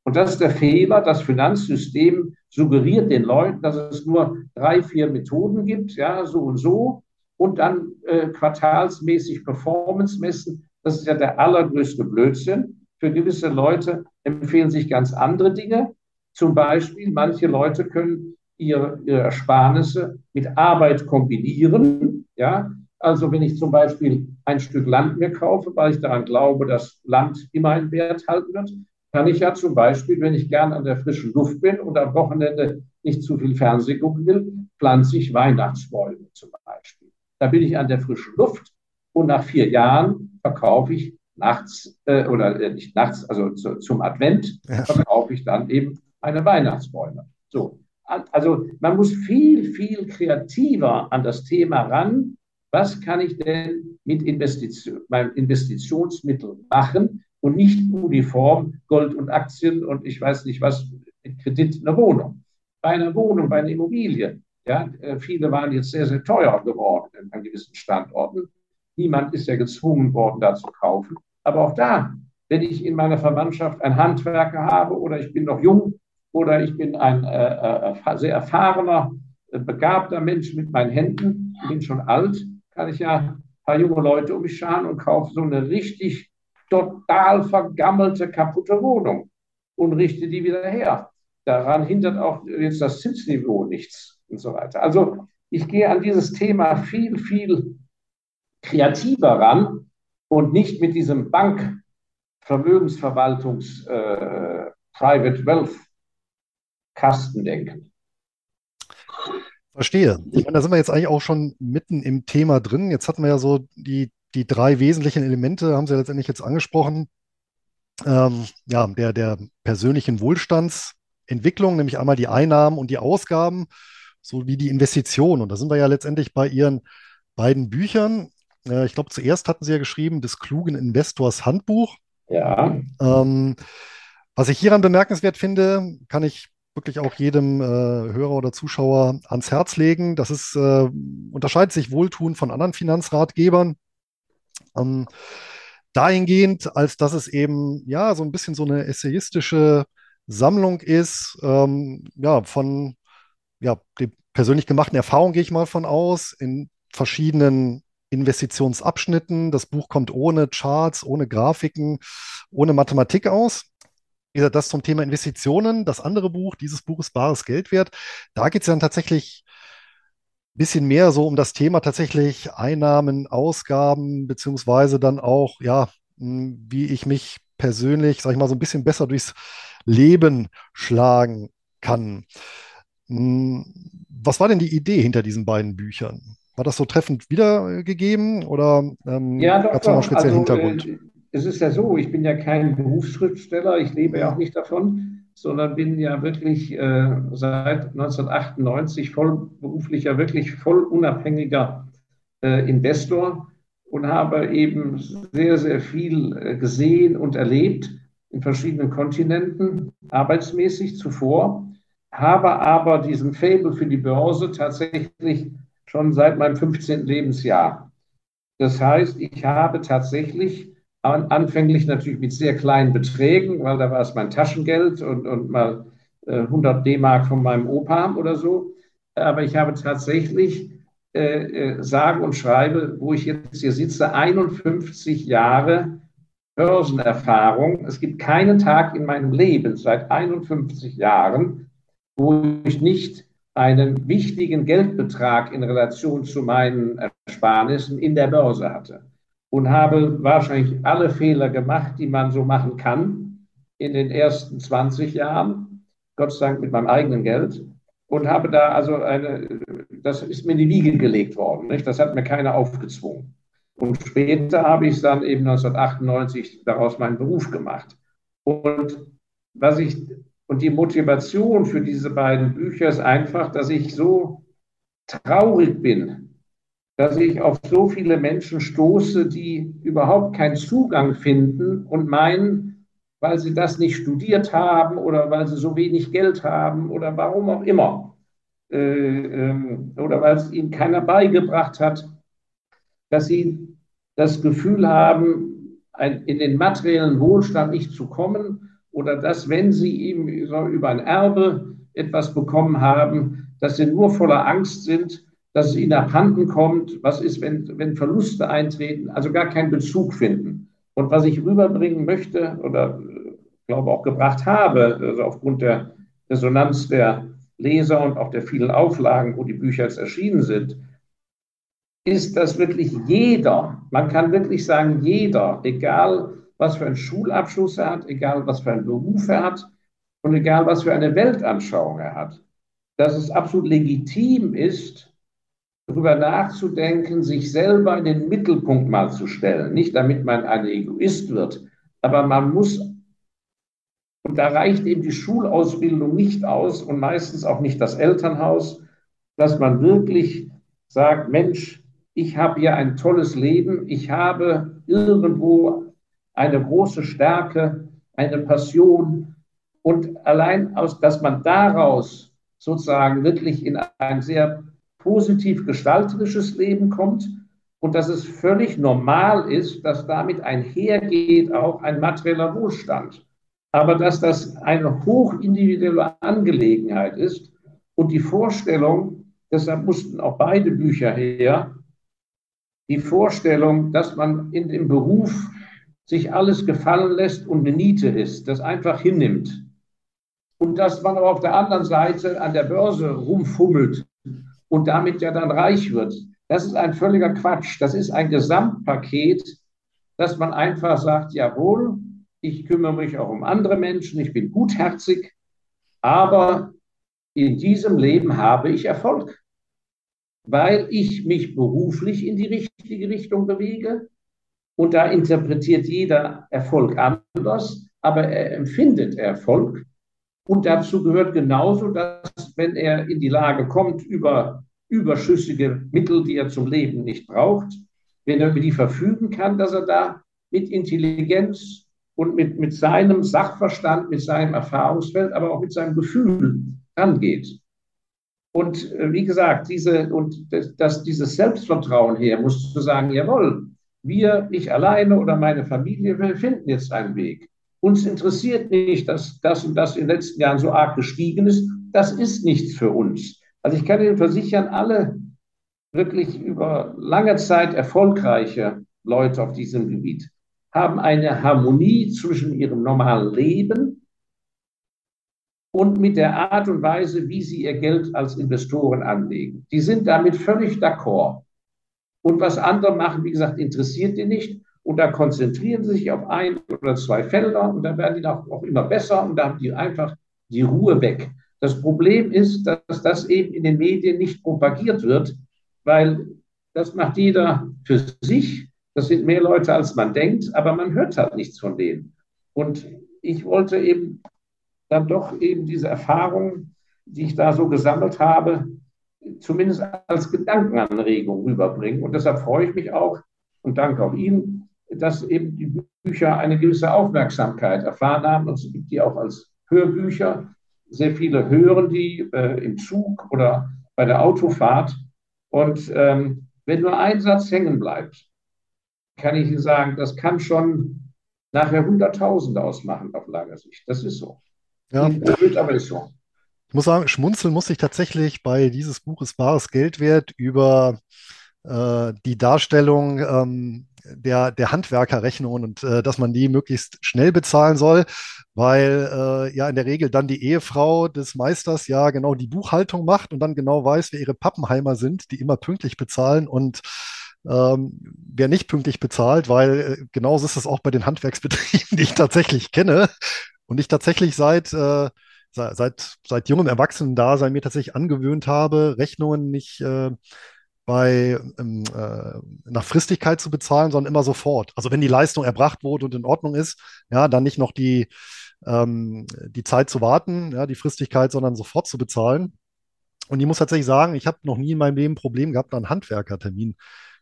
Und das ist der Fehler. Das Finanzsystem suggeriert den Leuten, dass es nur drei, vier Methoden gibt, ja, so und so, und dann äh, quartalsmäßig Performance messen. Das ist ja der allergrößte Blödsinn. Für gewisse Leute empfehlen sich ganz andere Dinge. Zum Beispiel, manche Leute können ihre, ihre Ersparnisse mit Arbeit kombinieren. Ja, also wenn ich zum Beispiel ein Stück Land mir kaufe, weil ich daran glaube, dass Land immer einen Wert halten wird, kann ich ja zum Beispiel, wenn ich gern an der frischen Luft bin und am Wochenende nicht zu viel Fernsehen gucken will, pflanze ich Weihnachtsbäume zum Beispiel. Da bin ich an der frischen Luft und nach vier Jahren verkaufe ich nachts äh, oder äh, nicht nachts, also zu, zum Advent ja. verkaufe ich dann eben eine Weihnachtsbäume. So. Also man muss viel, viel kreativer an das Thema ran. Was kann ich denn mit Investition, meinem Investitionsmittel machen, und nicht uniform Gold und Aktien und ich weiß nicht was, Kredit eine Wohnung. Bei einer Wohnung, bei einer Immobilie, ja, äh, viele waren jetzt sehr, sehr teuer geworden an gewissen Standorten. Niemand ist ja gezwungen worden, da zu kaufen. Aber auch da, wenn ich in meiner Verwandtschaft einen Handwerker habe oder ich bin noch jung oder ich bin ein äh, äh, sehr erfahrener, äh, begabter Mensch mit meinen Händen, bin schon alt, kann ich ja ein paar junge Leute um mich scharen und kaufe so eine richtig total vergammelte, kaputte Wohnung und richte die wieder her. Daran hindert auch jetzt das Zinsniveau nichts und so weiter. Also ich gehe an dieses Thema viel, viel kreativer ran und nicht mit diesem Bank Vermögensverwaltungs äh, Wealth Kasten denken. Verstehe. Ich meine, da sind wir jetzt eigentlich auch schon mitten im Thema drin. Jetzt hatten wir ja so die die drei wesentlichen Elemente haben Sie letztendlich jetzt angesprochen. Ähm, ja, der, der persönlichen Wohlstandsentwicklung, nämlich einmal die Einnahmen und die Ausgaben sowie die Investitionen. Und da sind wir ja letztendlich bei Ihren beiden Büchern. Äh, ich glaube, zuerst hatten Sie ja geschrieben, des klugen Investors Handbuch. Ja. Ähm, was ich hieran bemerkenswert finde, kann ich wirklich auch jedem äh, Hörer oder Zuschauer ans Herz legen. Das ist, äh, unterscheidet sich wohltun von anderen Finanzratgebern. Ähm, dahingehend, als dass es eben ja so ein bisschen so eine essayistische Sammlung ist, ähm, ja, von ja, den persönlich gemachten Erfahrungen gehe ich mal von aus, in verschiedenen Investitionsabschnitten. Das Buch kommt ohne Charts, ohne Grafiken, ohne Mathematik aus. Wie gesagt, das zum Thema Investitionen. Das andere Buch, dieses Buch ist bares Geld wert. Da geht es dann tatsächlich bisschen mehr so um das Thema tatsächlich Einnahmen, Ausgaben, beziehungsweise dann auch, ja, hm, wie ich mich persönlich, sag ich mal, so ein bisschen besser durchs Leben schlagen kann. Hm, was war denn die Idee hinter diesen beiden Büchern? War das so treffend wiedergegeben oder ähm, ja, gab es noch einen speziellen also, Hintergrund? Es ist ja so, ich bin ja kein Berufsschriftsteller, ich lebe ja auch nicht davon sondern bin ja wirklich äh, seit 1998 vollberuflicher, wirklich voll unabhängiger äh, Investor und habe eben sehr, sehr viel äh, gesehen und erlebt in verschiedenen Kontinenten, arbeitsmäßig zuvor, habe aber diesen Fable für die Börse tatsächlich schon seit meinem 15. Lebensjahr. Das heißt, ich habe tatsächlich anfänglich natürlich mit sehr kleinen Beträgen, weil da war es mein Taschengeld und, und mal äh, 100 D-Mark von meinem Opa oder so. Aber ich habe tatsächlich, äh, äh, sage und schreibe, wo ich jetzt hier sitze, 51 Jahre Börsenerfahrung. Es gibt keinen Tag in meinem Leben seit 51 Jahren, wo ich nicht einen wichtigen Geldbetrag in Relation zu meinen Ersparnissen in der Börse hatte und habe wahrscheinlich alle Fehler gemacht, die man so machen kann in den ersten 20 Jahren, Gott sei Dank mit meinem eigenen Geld. Und habe da also eine, das ist mir in die Wiege gelegt worden, nicht? das hat mir keiner aufgezwungen. Und später habe ich dann eben 1998 daraus meinen Beruf gemacht. Und was ich, und die Motivation für diese beiden Bücher ist einfach, dass ich so traurig bin, dass ich auf so viele Menschen stoße, die überhaupt keinen Zugang finden und meinen, weil sie das nicht studiert haben oder weil sie so wenig Geld haben oder warum auch immer, äh, äh, oder weil es ihnen keiner beigebracht hat, dass sie das Gefühl haben, ein, in den materiellen Wohlstand nicht zu kommen, oder dass, wenn sie so über ein Erbe etwas bekommen haben, dass sie nur voller Angst sind, dass es ihnen abhanden kommt, was ist, wenn, wenn Verluste eintreten, also gar keinen Bezug finden. Und was ich rüberbringen möchte oder glaube auch gebracht habe, also aufgrund der Resonanz der Leser und auch der vielen Auflagen, wo die Bücher jetzt erschienen sind, ist, dass wirklich jeder, man kann wirklich sagen, jeder, egal was für einen Schulabschluss er hat, egal was für einen Beruf er hat und egal was für eine Weltanschauung er hat, dass es absolut legitim ist, darüber nachzudenken, sich selber in den Mittelpunkt mal zu stellen. Nicht damit man ein Egoist wird, aber man muss, und da reicht eben die Schulausbildung nicht aus und meistens auch nicht das Elternhaus, dass man wirklich sagt, Mensch, ich habe hier ein tolles Leben, ich habe irgendwo eine große Stärke, eine Passion und allein aus, dass man daraus sozusagen wirklich in ein sehr positiv gestalterisches Leben kommt und dass es völlig normal ist, dass damit einhergeht auch ein materieller Wohlstand. Aber dass das eine hochindividuelle Angelegenheit ist und die Vorstellung, deshalb mussten auch beide Bücher her, die Vorstellung, dass man in dem Beruf sich alles gefallen lässt und eine Niete ist, das einfach hinnimmt. Und dass man aber auf der anderen Seite an der Börse rumfummelt und damit ja dann reich wird. Das ist ein völliger Quatsch. Das ist ein Gesamtpaket, dass man einfach sagt, jawohl, ich kümmere mich auch um andere Menschen, ich bin gutherzig, aber in diesem Leben habe ich Erfolg weil ich mich beruflich in die richtige Richtung bewege. Und da interpretiert jeder Erfolg anders, aber er empfindet Erfolg. Und dazu gehört genauso, dass wenn er in die Lage kommt, über überschüssige Mittel, die er zum Leben nicht braucht, wenn er über die verfügen kann, dass er da mit Intelligenz und mit, mit seinem Sachverstand, mit seinem Erfahrungsfeld, aber auch mit seinem Gefühl rangeht. Und äh, wie gesagt, diese, und das, das, dieses Selbstvertrauen her, musst du sagen, jawohl, wir, ich alleine oder meine Familie, wir finden jetzt einen Weg. Uns interessiert nicht, dass das und das in den letzten Jahren so arg gestiegen ist. Das ist nichts für uns. Also ich kann Ihnen versichern, alle wirklich über lange Zeit erfolgreiche Leute auf diesem Gebiet haben eine Harmonie zwischen ihrem normalen Leben und mit der Art und Weise, wie sie ihr Geld als Investoren anlegen. Die sind damit völlig d'accord. Und was andere machen, wie gesagt, interessiert die nicht. Und da konzentrieren sie sich auf ein oder zwei Felder und dann werden die auch, immer besser und da haben die einfach die Ruhe weg. Das Problem ist, dass das eben in den Medien nicht propagiert wird, weil das macht jeder für sich. Das sind mehr Leute, als man denkt, aber man hört halt nichts von denen. Und ich wollte eben dann doch eben diese Erfahrung, die ich da so gesammelt habe, zumindest als Gedankenanregung rüberbringen. Und deshalb freue ich mich auch und danke auch Ihnen, dass eben die Bücher eine gewisse Aufmerksamkeit erfahren haben. Und es gibt die auch als Hörbücher. Sehr viele hören die äh, im Zug oder bei der Autofahrt. Und ähm, wenn nur ein Satz hängen bleibt, kann ich Ihnen sagen, das kann schon nachher Hunderttausende ausmachen auf langer Sicht. Das ist so. Ja. aber ist so. Ich muss sagen, schmunzeln muss ich tatsächlich bei dieses Buches Wahres Geld wert über äh, die Darstellung ähm, der, der Handwerkerrechnungen und äh, dass man die möglichst schnell bezahlen soll, weil äh, ja in der Regel dann die Ehefrau des Meisters ja genau die Buchhaltung macht und dann genau weiß, wer ihre Pappenheimer sind, die immer pünktlich bezahlen und ähm, wer nicht pünktlich bezahlt, weil äh, genauso ist es auch bei den Handwerksbetrieben, die ich tatsächlich kenne. Und ich tatsächlich seit, äh, seit, seit jungem Erwachsenen-Dasein mir tatsächlich angewöhnt habe, Rechnungen nicht äh, bei, ähm, äh, nach Fristigkeit zu bezahlen, sondern immer sofort. Also wenn die Leistung erbracht wurde und in Ordnung ist, ja, dann nicht noch die, ähm, die Zeit zu warten, ja, die Fristigkeit, sondern sofort zu bezahlen. Und ich muss tatsächlich sagen, ich habe noch nie in meinem Leben ein Problem gehabt, einen Handwerkertermin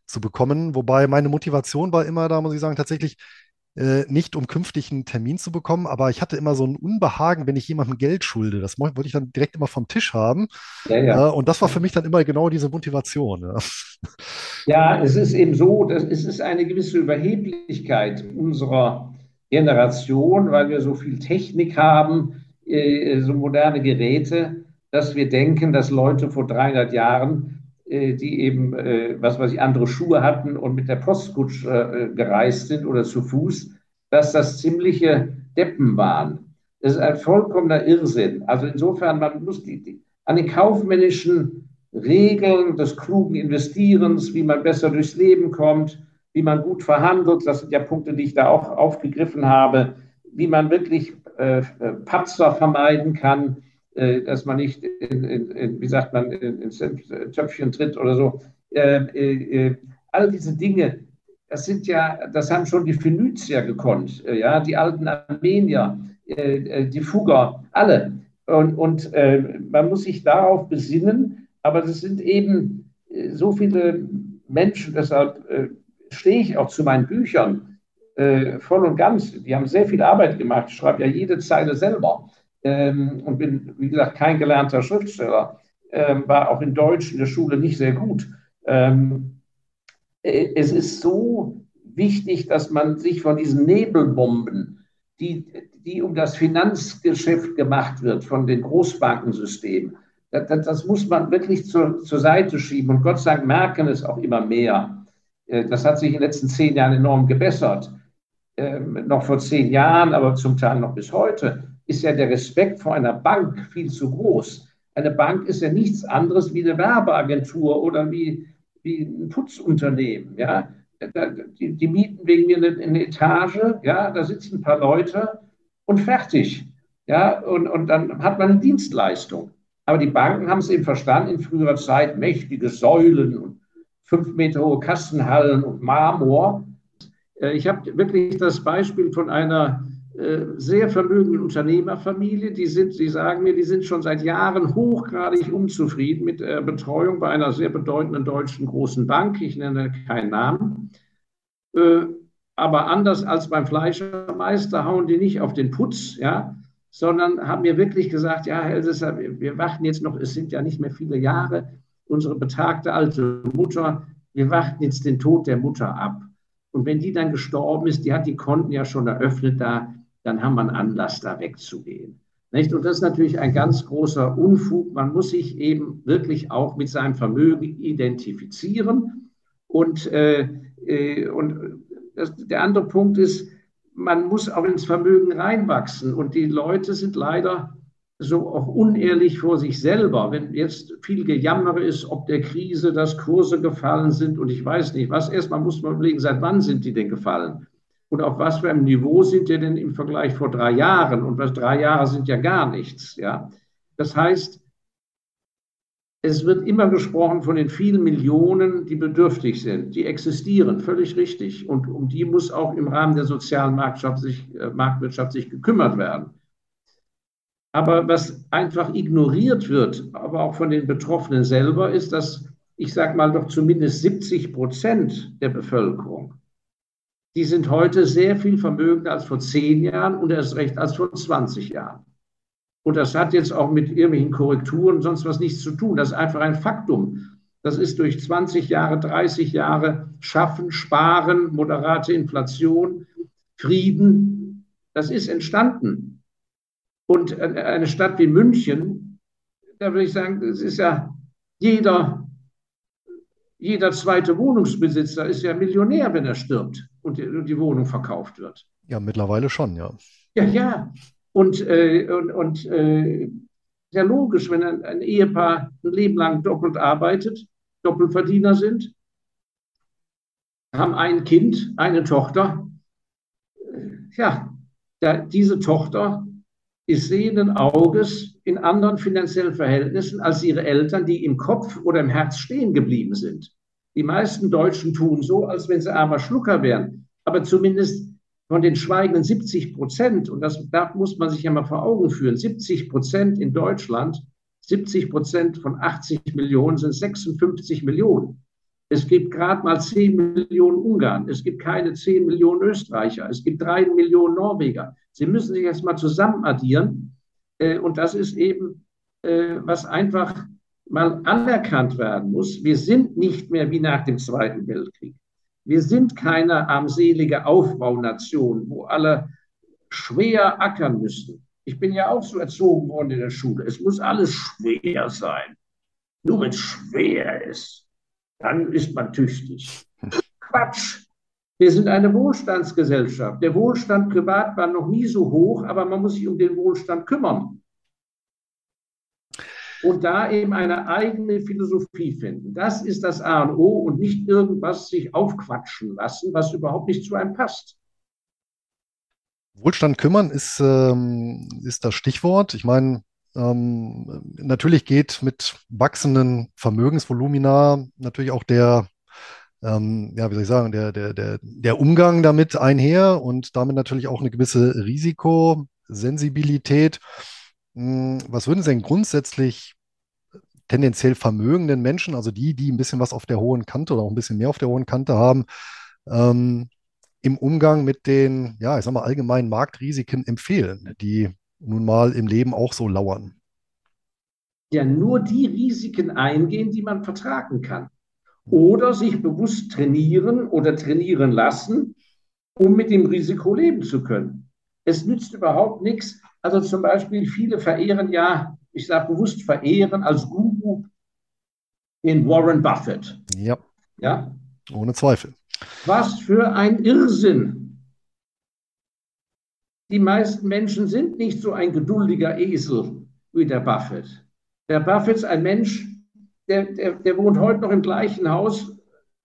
zu bekommen. Wobei meine Motivation war immer, da muss ich sagen, tatsächlich äh, nicht um künftig einen Termin zu bekommen, aber ich hatte immer so ein Unbehagen, wenn ich jemandem Geld schulde. Das wollte ich dann direkt immer vom Tisch haben. Ja, ja. Äh, und das war für mich dann immer genau diese Motivation. Ja, ja es ist eben so, dass es ist eine gewisse Überheblichkeit unserer Generation, weil wir so viel Technik haben, äh, so moderne Geräte, dass wir denken, dass Leute vor 300 Jahren, die eben, äh, was weiß ich, andere Schuhe hatten und mit der Postkutsche gereist sind oder zu Fuß, dass das ziemliche Deppen waren. Das ist ein vollkommener Irrsinn. Also insofern, man muss die, die, an den kaufmännischen Regeln des klugen Investierens, wie man besser durchs Leben kommt, wie man gut verhandelt, das sind ja Punkte, die ich da auch aufgegriffen habe, wie man wirklich äh, Patzer vermeiden kann, äh, dass man nicht, in, in, in, wie sagt man, ins Töpfchen tritt oder so. Äh, äh, äh, all diese Dinge, das sind ja, das haben schon die Phönizier gekonnt, äh, ja, die alten Armenier, die Fugger, alle. Und, und man muss sich darauf besinnen, aber es sind eben so viele Menschen, deshalb stehe ich auch zu meinen Büchern äh, voll und ganz. Die haben sehr viel Arbeit gemacht. Ich schreibe ja jede Zeile selber ähm, und bin, wie gesagt, kein gelernter Schriftsteller. Ähm, war auch in Deutsch in der Schule nicht sehr gut. Ähm, äh, es ist so wichtig, dass man sich von diesen Nebelbomben, die, die um das Finanzgeschäft gemacht wird, von den Großbankensystemen, das, das, muss man wirklich zur, zur Seite schieben. Und Gott sei Dank merken es auch immer mehr. Äh, das hat sich in den letzten zehn Jahren enorm gebessert. Ähm, noch vor zehn Jahren, aber zum Teil noch bis heute, ist ja der Respekt vor einer Bank viel zu groß. Eine Bank ist ja nichts anderes wie eine Werbeagentur oder wie, wie ein Putzunternehmen. Ja? Die, die mieten wegen mir eine, eine, Etage, ja, da sitzen ein paar Leute und fertig. Ja, und, und dann hat man eine Dienstleistung. Aber die Banken haben es eben verstanden, in früherer Zeit mächtige Säulen und fünf Meter hohe Kastenhallen und Marmor. Äh, ich habe wirklich das Beispiel von einer sehr vermögenden Unternehmerfamilie. Die sind, die sagen mir, die sind schon seit Jahren hochgradig unzufrieden mit der Betreuung bei einer sehr bedeutenden deutschen großen Bank. Ich nenne keinen Namen. Äh, aber anders als beim Fleischermeister hauen die nicht auf den Putz, ja, sondern haben mir wirklich gesagt, ja, Herr Elsässer, wir warten jetzt noch, es sind ja nicht mehr viele Jahre, unsere betagte alte Mutter, wir warten jetzt den Tod der Mutter ab. Und wenn die dann gestorben ist, die hat die Konten ja schon eröffnet da, dann haben wir einen Anlass, da wegzugehen. Nicht? Und das ist natürlich ein ganz großer Unfug. Man muss sich eben wirklich auch mit seinem Vermögen identifizieren. Und, äh, äh, und das, der andere Punkt ist, man muss auch ins Vermögen reinwachsen. Und die Leute sind leider so auch unehrlich vor sich selber, wenn jetzt viel Gejammer ist, ob der Krise, dass Kurse gefallen sind und ich weiß nicht was. Erstmal muss man überlegen, seit wann sind die denn gefallen? Und auf was für einem Niveau sind die denn im Vergleich vor drei Jahren? Und was drei Jahre sind ja gar nichts, ja. Das heißt, es wird immer gesprochen von den vielen Millionen, die bedürftig sind. Die existieren, völlig richtig. Und um die muss auch im Rahmen der sozialen Marktwirtschaft sich, äh, Marktwirtschaft sich gekümmert werden. Aber was einfach ignoriert wird, aber auch von den Betroffenen selber, ist, dass ich sage mal doch zumindest 70 Prozent der Bevölkerung, die sind heute sehr viel vermögender als vor zehn Jahren und erst recht als vor 20 Jahren. Und das hat jetzt auch mit irgendwelchen Korrekturen und sonst was nichts zu tun. Das ist einfach ein Faktum. Das ist durch 20 Jahre, 30 Jahre Schaffen, Sparen, moderate Inflation, Frieden. Das ist entstanden. Und eine Stadt wie München, da würde ich sagen, es ist ja jeder, jeder zweite Wohnungsbesitzer ist ja Millionär, wenn er stirbt und die, Wohnung verkauft wird. Ja, mittlerweile schon, ja. Ja, ja. Und, äh, und, und äh, sehr logisch, wenn ein, ein Ehepaar ein Leben lang doppelt arbeitet, Doppelverdiener sind, haben ein Kind, eine Tochter. Ja, da, diese Tochter ist sehenden Auges in anderen finanziellen Verhältnissen als ihre Eltern, die im Kopf oder im Herz stehen geblieben sind. Die meisten Deutschen tun so, als wenn sie armer Schlucker wären. Aber zumindest von den schweigenden 70 Prozent, und das, da muss man sich ja mal vor Augen führen, 70 Prozent in Deutschland, 70 Prozent von 80 Millionen sind 56 Millionen. Es gibt gerade mal 10 Millionen Ungarn. Es gibt keine 10 Millionen Österreicher. Es gibt 3 Millionen Norweger. Sie müssen sich jetzt mal zusammen addieren. Äh, und das ist eben, äh, was einfach mal anerkannt werden muss. Wir sind nicht mehr wie nach dem Zweiten Weltkrieg. Wir sind keine armselige Aufbaunation, wo alle schwer ackern müssen. Ich bin ja auch so erzogen worden in der Schule. Es muss alles schwer sein. Nur wenn es schwer ist, dann ist man tüchtig. Quatsch. Wir sind eine Wohlstandsgesellschaft. Der Wohlstand privat war noch nie so hoch, aber man muss sich um den Wohlstand kümmern. Und da eben eine eigene Philosophie finden. Das ist das A und O und nicht irgendwas sich aufquatschen lassen, was überhaupt nicht zu einem passt. Wohlstand kümmern ist, ähm, ist das Stichwort. Ich meine, ähm, natürlich geht mit wachsenden Vermögensvolumina natürlich auch der, ähm, ja, wie soll ich sagen, der, der, der, der Umgang damit einher und damit natürlich auch eine gewisse Risikosensibilität. Hm, was würden Sie denn grundsätzlich tendenziell vermögenden Menschen, also die, die ein bisschen was auf der hohen Kante oder auch ein bisschen mehr auf der hohen Kante haben, ähm, im Umgang mit den, ja, ich sag mal, allgemeinen Marktrisiken empfehlen, die nun mal im Leben auch so lauern? Ja, nur die Risiken eingehen, die man vertragen kann. Oder sich bewusst trainieren oder trainieren lassen, um mit dem Risiko leben zu können. Es nützt überhaupt nichts. Also zum Beispiel, viele verehren ja, ich sage bewusst verehren als Guru den Warren Buffett. Ja. Ja. Ohne Zweifel. Was für ein Irrsinn. Die meisten Menschen sind nicht so ein geduldiger Esel wie der Buffett. Der Buffett ist ein Mensch, der, der, der wohnt heute noch im gleichen Haus,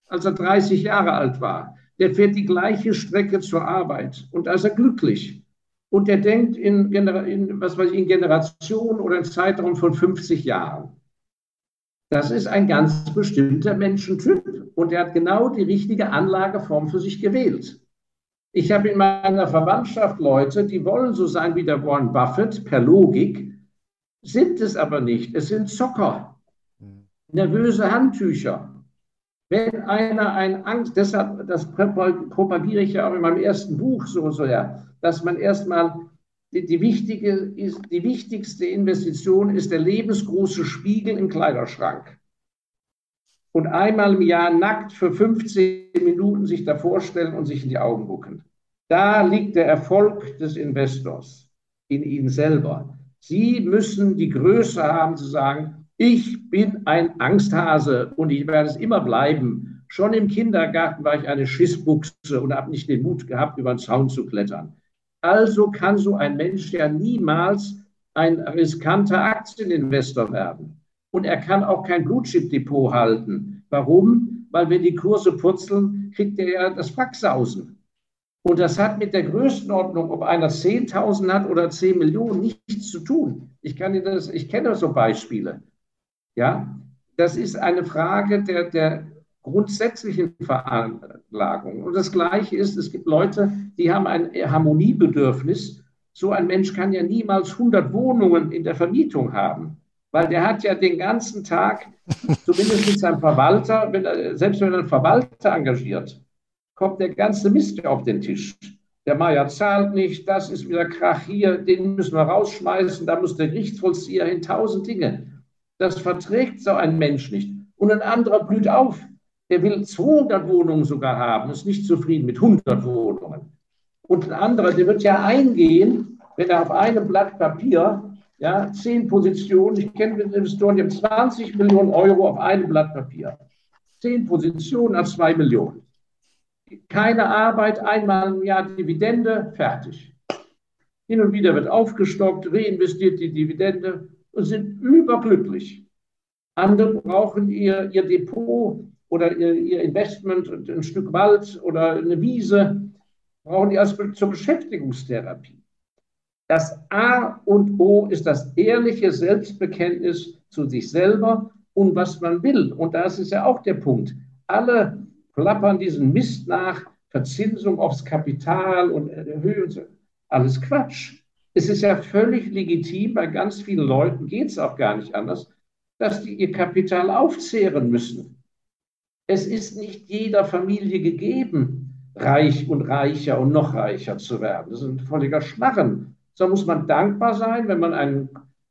als er 30 Jahre alt war. Der fährt die gleiche Strecke zur Arbeit und da ist er glücklich. Und der denkt in, in, was weiß ich, in Generationen oder in Zeitraum von 50 Jahren. Das ist ein ganz bestimmter Menschentyp und er hat genau die richtige Anlageform für sich gewählt. Ich habe in meiner Verwandtschaft Leute, die wollen so sein wie der Warren Buffett per Logik, sind es aber nicht. Es sind Zocker, nervöse Handtücher. Wenn einer ein Angst, deshalb, das propagiere ich ja auch in meinem ersten Buch so sehr, dass man erstmal die, die, wichtige die wichtigste Investition ist der lebensgroße Spiegel im Kleiderschrank. Und einmal im Jahr nackt für 15 Minuten sich davor stellen und sich in die Augen gucken. Da liegt der Erfolg des Investors in Ihnen selber. Sie müssen die Größe haben zu sagen, ich bin ein Angsthase und ich werde es immer bleiben. Schon im Kindergarten war ich eine Schissbuchse und habe nicht den Mut gehabt, über den Zaun zu klettern. Also kann so ein Mensch ja niemals ein riskanter Aktieninvestor werden. Und er kann auch kein Blutchip-Depot halten. Warum? Weil wenn die Kurse purzeln, kriegt er ja das Wachsausen. Und das hat mit der Größenordnung, ob einer 10.000 hat oder 10 Millionen, nichts zu tun. Ich, kann das, ich kenne so Beispiele. Ja, das ist eine Frage der, der grundsätzlichen Veranlagung. Und das Gleiche ist, es gibt Leute, die haben ein Harmoniebedürfnis. So ein Mensch kann ja niemals 100 Wohnungen in der Vermietung haben, weil der hat ja den ganzen Tag, zumindest mit seinem Verwalter, wenn er, selbst wenn er einen Verwalter engagiert, kommt der ganze Mist auf den Tisch. Der Meier zahlt nicht, das ist wieder Krach hier, den müssen wir rausschmeißen, da muss der Gerichtsvollzieher hin, tausend Dinge. Das verträgt so ein Mensch nicht. Und ein anderer blüht auf der will 200 Wohnungen sogar haben, ist nicht zufrieden mit 100 Wohnungen. Und ein anderer, der wird ja eingehen, wenn er auf einem Blatt Papier, ja, zehn Positionen, ich kenne Investoren, die haben 20 Millionen Euro auf einem Blatt Papier. Zehn Positionen auf zwei Millionen. Keine Arbeit, einmal im Jahr Dividende, fertig. Hin und wieder wird aufgestockt, reinvestiert die Dividende und sind überglücklich. Andere brauchen ihr, ihr Depot oder ihr, ihr Investment, ein Stück Wald oder eine Wiese, brauchen die als zur Beschäftigungstherapie. Das A und O ist das ehrliche Selbstbekenntnis zu sich selber und was man will. Und das ist ja auch der Punkt. Alle plappern diesen Mist nach, Verzinsung aufs Kapital und und so. Alles Quatsch. Es ist ja völlig legitim, bei ganz vielen Leuten geht es auch gar nicht anders, dass die ihr Kapital aufzehren müssen. Es ist nicht jeder Familie gegeben, reich und reicher und noch reicher zu werden. Das ist ein völliger Schmarren. So muss man dankbar sein, wenn man ein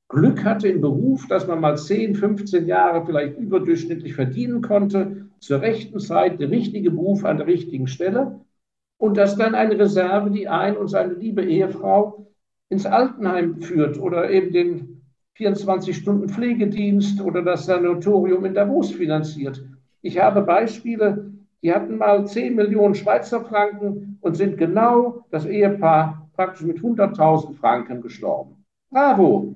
Glück hatte im Beruf, dass man mal 10, 15 Jahre vielleicht überdurchschnittlich verdienen konnte, zur rechten Zeit der richtige Beruf an der richtigen Stelle. und dass dann eine Reserve die ein und seine liebe Ehefrau ins Altenheim führt oder eben den 24-Stunden-Pflegedienst oder das Sanatorium in Davos finanziert. Ich habe Beispiele, die hatten mal 10 Millionen Schweizer Franken und sind genau das Ehepaar praktisch mit 100.000 Franken gestorben. Bravo!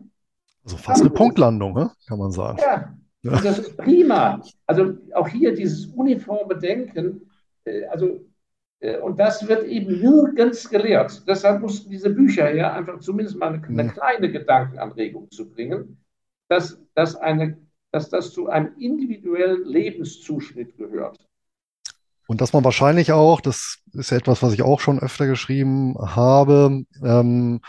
Also fast Bravo. eine Punktlandung, ne? kann man sagen. Ja, ja. das ist prima. Also auch hier dieses uniforme Denken, äh, also äh, und das wird eben nirgends gelehrt. Deshalb mussten diese Bücher her, einfach zumindest mal eine, eine mhm. kleine Gedankenanregung zu bringen, dass, dass, eine, dass das zu einem individuellen Lebenszuschnitt gehört. Und dass man wahrscheinlich auch, das ist ja etwas, was ich auch schon öfter geschrieben habe, ähm,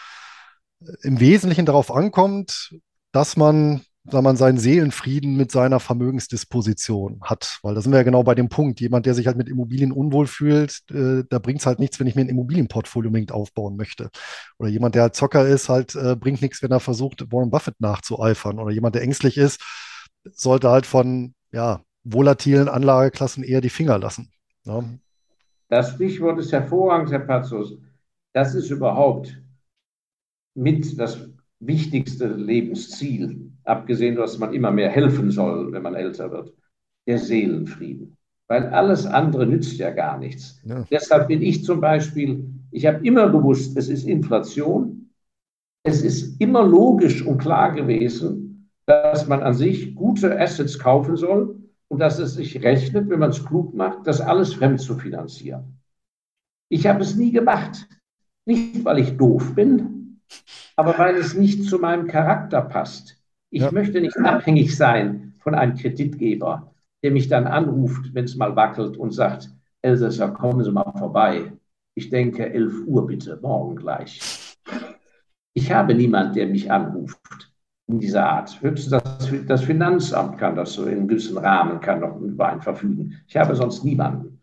im Wesentlichen darauf ankommt, dass man sagen man, seinen Seelenfrieden mit seiner Vermögensdisposition hat. Weil da sind wir ja genau bei dem Punkt. Jemand, der sich halt mit Immobilien unwohl fühlt, äh, da bringt es halt nichts, wenn ich mir ein Immobilienportfolio unbedingt aufbauen möchte. Oder jemand, der halt Zocker ist, halt äh, bringt nichts, wenn er versucht, Warren Buffett nachzueifern. Oder jemand, der ängstlich ist, sollte halt von ja, volatilen Anlageklassen eher die Finger lassen. Ja. Das Stichwort ist hervorragend, Herr Patzus. Das ist überhaupt mit das wichtigste Lebensziel, abgesehen, dass man immer mehr helfen soll, wenn man älter wird, der Seelenfrieden. Weil alles andere nützt ja gar nichts. Ja. Deshalb bin ich zum Beispiel, ich habe immer gewusst, es ist Inflation. Es ist immer logisch und klar gewesen, dass man an sich gute Assets kaufen soll und dass es sich rechnet, wenn man es klug macht, das alles fremd zu finanzieren. Ich habe es nie gemacht. Nicht, weil ich doof bin, aber weil es nicht zu meinem Charakter passt. Ich ja. möchte nicht abhängig sein von einem Kreditgeber, der mich dann anruft, wenn es mal wackelt und sagt, Elsässer, kommen Sie mal vorbei. Ich denke, 11 Uhr bitte, morgen gleich. Ich habe niemanden, der mich anruft dieser Art. Höchstens das, das Finanzamt kann das so in gewissen Rahmen, kann noch über einen verfügen. Ich habe sonst niemanden.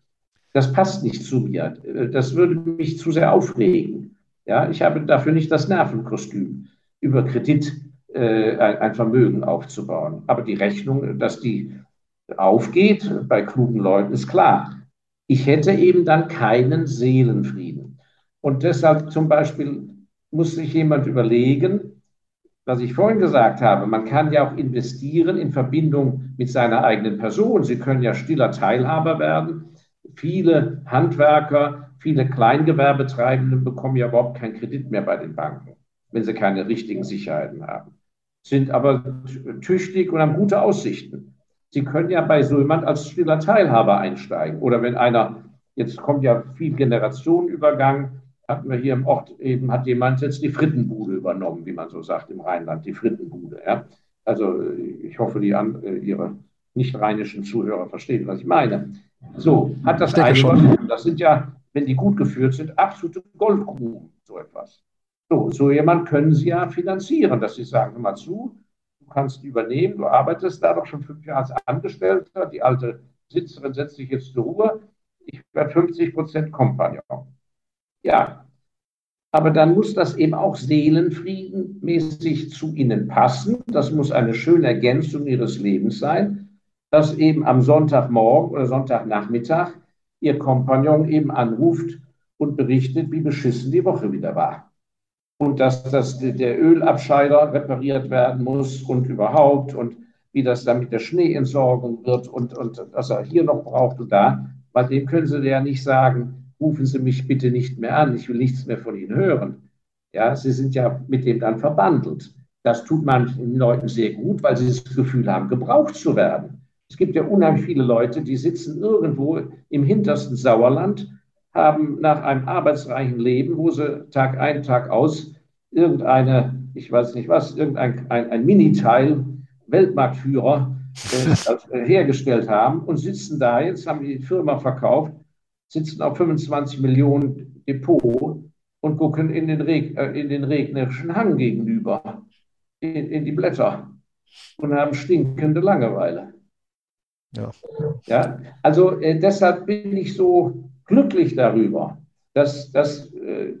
Das passt nicht zu mir. Das würde mich zu sehr aufregen. Ja, ich habe dafür nicht das Nervenkostüm, über Kredit äh, ein Vermögen aufzubauen. Aber die Rechnung, dass die aufgeht bei klugen Leuten, ist klar. Ich hätte eben dann keinen Seelenfrieden. Und deshalb zum Beispiel muss sich jemand überlegen, was ich vorhin gesagt habe, man kann ja auch investieren in Verbindung mit seiner eigenen Person. Sie können ja stiller Teilhaber werden. Viele Handwerker Viele Kleingewerbetreibende bekommen ja überhaupt keinen Kredit mehr bei den Banken, wenn sie keine richtigen Sicherheiten haben, sind aber tüchtig und haben gute Aussichten. Sie können ja bei so jemand als stiller Teilhaber einsteigen. Oder wenn einer, jetzt kommt ja viel Generationenübergang, hatten wir hier im Ort eben, hat jemand jetzt die Frittenbude übernommen, wie man so sagt im Rheinland, die Frittenbude. Ja? Also ich hoffe, die an, äh, Ihre nicht rheinischen Zuhörer verstehen, was ich meine. So, hat das eine schon. Das sind ja wenn die gut geführt sind, absolute Goldgruben, so etwas. So, so jemand können Sie ja finanzieren, dass Sie sagen, hör mal zu, du kannst übernehmen, du arbeitest da doch schon fünf Jahre als Angestellter, die alte Sitzerin setzt sich jetzt zur Ruhe, ich werde 50 Prozent Kompagnon. Ja, aber dann muss das eben auch seelenfriedenmäßig zu Ihnen passen. Das muss eine schöne Ergänzung Ihres Lebens sein, dass eben am Sonntagmorgen oder Sonntagnachmittag ihr Kompagnon eben anruft und berichtet, wie beschissen die Woche wieder war. Und dass das, der Ölabscheider repariert werden muss und überhaupt und wie das dann mit der Schneeentsorgung wird und, und was er hier noch braucht und da. Bei dem können Sie ja nicht sagen, rufen Sie mich bitte nicht mehr an, ich will nichts mehr von Ihnen hören. Ja, Sie sind ja mit dem dann verbandelt. Das tut manchen Leuten sehr gut, weil sie das Gefühl haben, gebraucht zu werden. Es gibt ja unheimlich viele Leute, die sitzen irgendwo im hintersten Sauerland, haben nach einem arbeitsreichen Leben, wo sie Tag ein, Tag aus irgendeine, ich weiß nicht was, irgendein ein, ein Miniteil, Weltmarktführer äh, äh, hergestellt haben und sitzen da, jetzt haben die Firma verkauft, sitzen auf 25 Millionen Depot und gucken in den, Reg, äh, in den regnerischen Hang gegenüber, in, in die Blätter und haben stinkende Langeweile. Ja, ja also äh, deshalb bin ich so glücklich darüber, dass, dass äh,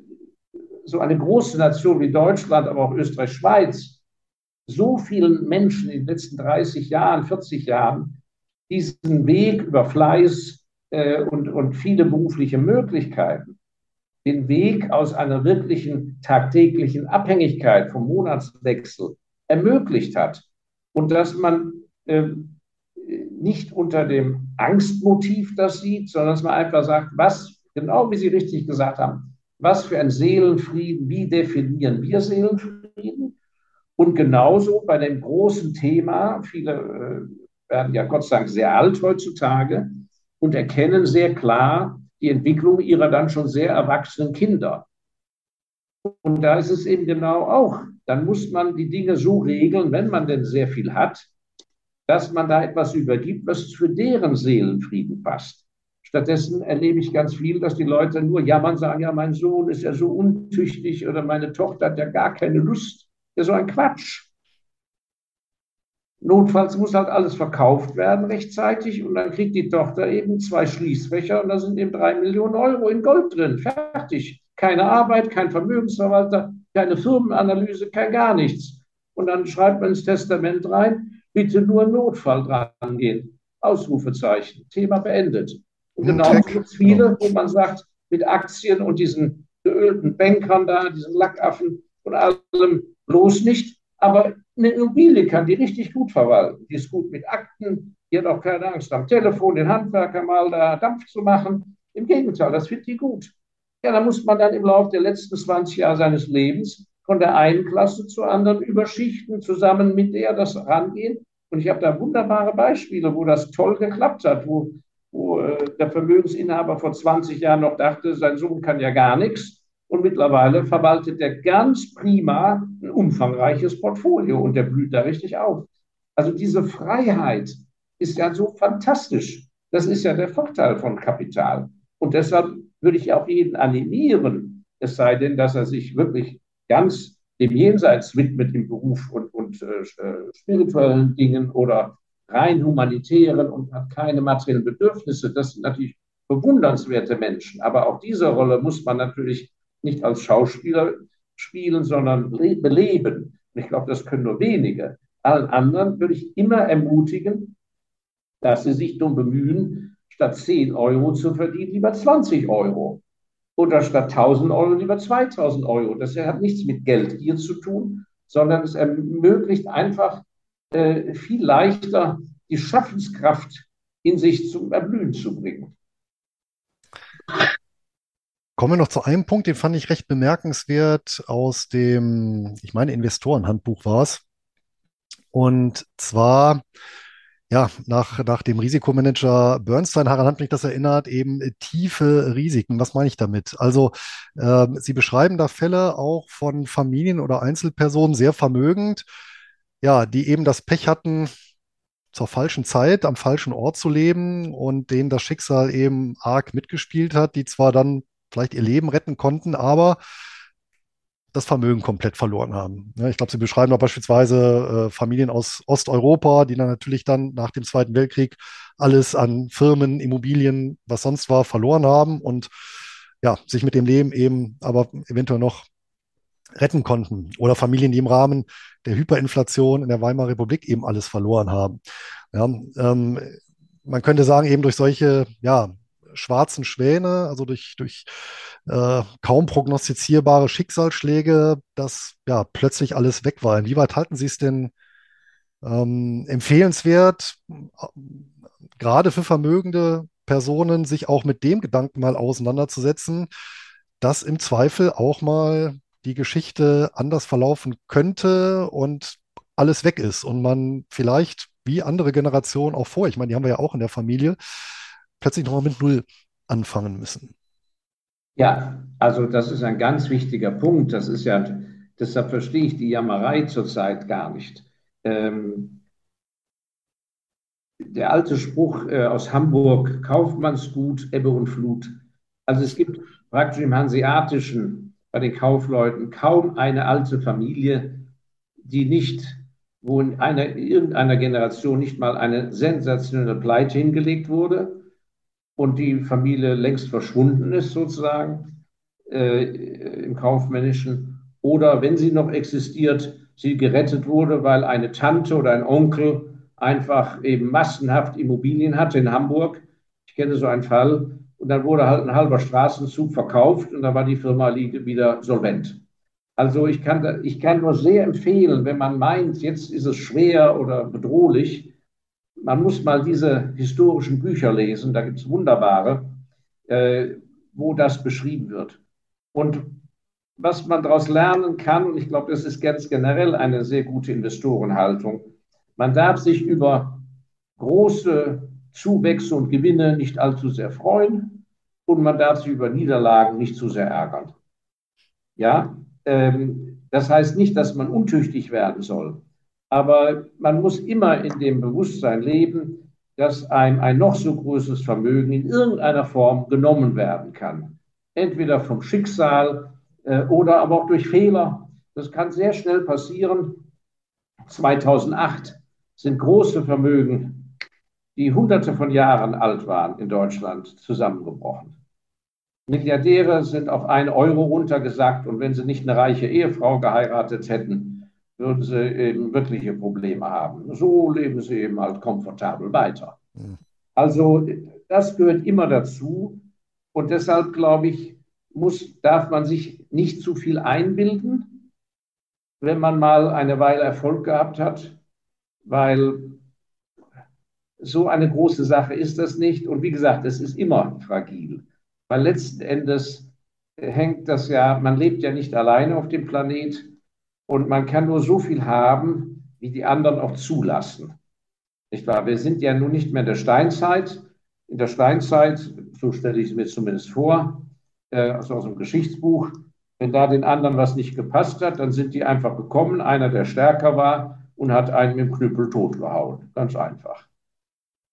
so eine große Nation wie Deutschland, aber auch Österreich, Schweiz, so vielen Menschen in den letzten 30 Jahren, 40 Jahren diesen Weg über Fleiß äh, und, und viele berufliche Möglichkeiten den Weg aus einer wirklichen tagtäglichen Abhängigkeit vom Monatswechsel ermöglicht hat und dass man äh, nicht unter dem Angstmotiv das sieht, sondern dass man einfach sagt, was, genau wie Sie richtig gesagt haben, was für ein Seelenfrieden, wie definieren wir Seelenfrieden? Und genauso bei dem großen Thema, viele äh, werden ja Gott sei Dank sehr alt heutzutage und erkennen sehr klar die Entwicklung ihrer dann schon sehr erwachsenen Kinder. Und da ist es eben genau auch, dann muss man die Dinge so regeln, wenn man denn sehr viel hat, dass man da etwas übergibt, was für deren Seelenfrieden passt. Stattdessen erlebe ich ganz viel, dass die Leute nur jammern, sagen, ja, mein Sohn ist ja so untüchtig oder meine Tochter hat ja gar keine Lust. Ja, so ein Quatsch. Notfalls muss halt alles verkauft werden rechtzeitig und dann kriegt die Tochter eben zwei Schließfächer und da sind eben drei Millionen Euro in Gold drin. Fertig. Keine Arbeit, kein Vermögensverwalter, keine Firmenanalyse, kein gar nichts. Und dann schreibt man ins Testament rein, bitte nur Notfall dran gehen. Ausrufezeichen. Thema beendet. Und genau gibt es viele, wo man sagt, mit Aktien und diesen geölten Bankern da, diesen Lackaffen und allem bloß nicht. Aber eine Immobilie kann die richtig gut verwalten. Die ist gut mit Akten, die hat auch keine Angst am Telefon, den Handwerker mal da Dampf zu machen. Im Gegenteil, das findet die gut. Ja, da muss man dann im Laufe der letzten 20 Jahre seines Lebens von der einen Klasse zur anderen überschichten, zusammen mit der das rangehen. Und ich habe da wunderbare Beispiele, wo das toll geklappt hat, wo, wo äh, der Vermögensinhaber vor 20 Jahren noch dachte, sein Sohn kann ja gar nichts. Und mittlerweile verwaltet er ganz prima ein umfangreiches Portfolio und der blüht da richtig auf. Also diese Freiheit ist ja so fantastisch. Das ist ja der Vorteil von Kapital. Und deshalb würde ich auch jeden animieren, es sei denn, dass er sich wirklich ganz dem Jenseits widmet im Beruf und, und äh, äh, spirituellen Dingen oder rein humanitären und hat keine materiellen Bedürfnisse. Das sind natürlich bewundernswerte Menschen. Aber auch diese Rolle muss man natürlich nicht als Schauspieler spielen, sondern beleben. Und ich glaube, das können nur wenige. Allen anderen würde ich immer ermutigen, dass sie sich darum bemühen, statt 10 Euro zu verdienen, lieber 20 Euro oder statt 1000 Euro lieber 2000 Euro. Das hat nichts mit Geld hier zu tun, sondern es ermöglicht einfach äh, viel leichter die Schaffenskraft in sich zum Erblühen zu bringen. Kommen wir noch zu einem Punkt, den fand ich recht bemerkenswert aus dem, ich meine, Investorenhandbuch war es. Und zwar ja, nach, nach dem Risikomanager Bernstein, daran hat mich das erinnert, eben tiefe Risiken. Was meine ich damit? Also, äh, Sie beschreiben da Fälle auch von Familien oder Einzelpersonen, sehr vermögend, ja, die eben das Pech hatten, zur falschen Zeit am falschen Ort zu leben und denen das Schicksal eben arg mitgespielt hat, die zwar dann vielleicht ihr Leben retten konnten, aber das Vermögen komplett verloren haben. Ich glaube, Sie beschreiben auch beispielsweise äh, Familien aus Osteuropa, die dann natürlich dann nach dem Zweiten Weltkrieg alles an Firmen, Immobilien, was sonst war, verloren haben und ja, sich mit dem Leben eben aber eventuell noch retten konnten. Oder Familien, die im Rahmen der Hyperinflation in der Weimarer Republik eben alles verloren haben. Ja, ähm, man könnte sagen, eben durch solche ja, schwarzen Schwäne, also durch, durch äh, kaum prognostizierbare Schicksalsschläge, dass ja plötzlich alles weg war. Inwieweit halten Sie es denn ähm, empfehlenswert, äh, gerade für vermögende Personen, sich auch mit dem Gedanken mal auseinanderzusetzen, dass im Zweifel auch mal die Geschichte anders verlaufen könnte und alles weg ist und man vielleicht wie andere Generationen auch vor, ich meine, die haben wir ja auch in der Familie, plötzlich nochmal mit Null anfangen müssen. Ja, also das ist ein ganz wichtiger Punkt. Das ist ja, deshalb verstehe ich die Jammerei zurzeit gar nicht. Ähm, der alte Spruch äh, aus Hamburg, Kaufmannsgut, Ebbe und Flut. Also es gibt praktisch im Hanseatischen bei den Kaufleuten kaum eine alte Familie, die nicht, wo in einer, irgendeiner Generation nicht mal eine sensationelle Pleite hingelegt wurde und die Familie längst verschwunden ist, sozusagen, äh, im Kaufmännischen. Oder wenn sie noch existiert, sie gerettet wurde, weil eine Tante oder ein Onkel einfach eben massenhaft Immobilien hatte in Hamburg. Ich kenne so einen Fall. und dann wurde halt ein halber Straßenzug verkauft und dann war die Firma wieder solvent. Also ich kann, ich kann nur sehr empfehlen, wenn man meint, jetzt ist es schwer oder bedrohlich, man muss mal diese historischen Bücher lesen, da gibt es wunderbare, äh, wo das beschrieben wird. Und was man daraus lernen kann, und ich glaube, das ist ganz generell eine sehr gute Investorenhaltung, man darf sich über große Zuwächse und Gewinne nicht allzu sehr freuen und man darf sich über Niederlagen nicht zu sehr ärgern. Ja, ähm, das heißt nicht, dass man untüchtig werden soll, aber man muss immer in dem Bewusstsein leben, dass einem ein noch so großes Vermögen in irgendeiner Form genommen werden kann. Entweder vom Schicksal äh, oder aber auch durch Fehler. Das kann sehr schnell passieren. 2008 sind große Vermögen, die hunderte von Jahren alt waren in Deutschland, zusammengebrochen. Milliardäre sind auf ein Euro runtergesackt und wenn sie nicht eine reiche Ehefrau geheiratet hätten, würden sie eben wirkliche Probleme haben. So leben sie eben halt komfortabel weiter. Mhm. Also das gehört immer dazu und deshalb glaube ich, muss, darf man sich nicht zu viel einbilden, wenn man mal eine Weile Erfolg gehabt hat, weil so eine große Sache ist das nicht. Und wie gesagt, es ist immer fragil. Weil letzten Endes hängt das ja, man lebt ja nicht alleine auf dem Planet und man kann nur so viel haben, wie die anderen auch zulassen. Nicht wahr? Wir sind ja nun nicht mehr in der Steinzeit. In der Steinzeit, so stelle ich es mir zumindest vor, äh, also aus dem Geschichtsbuch, wenn da den anderen was nicht gepasst hat, dann sind die einfach gekommen, einer, der stärker war, und hat einen mit dem Knüppel totgehauen. Ganz einfach.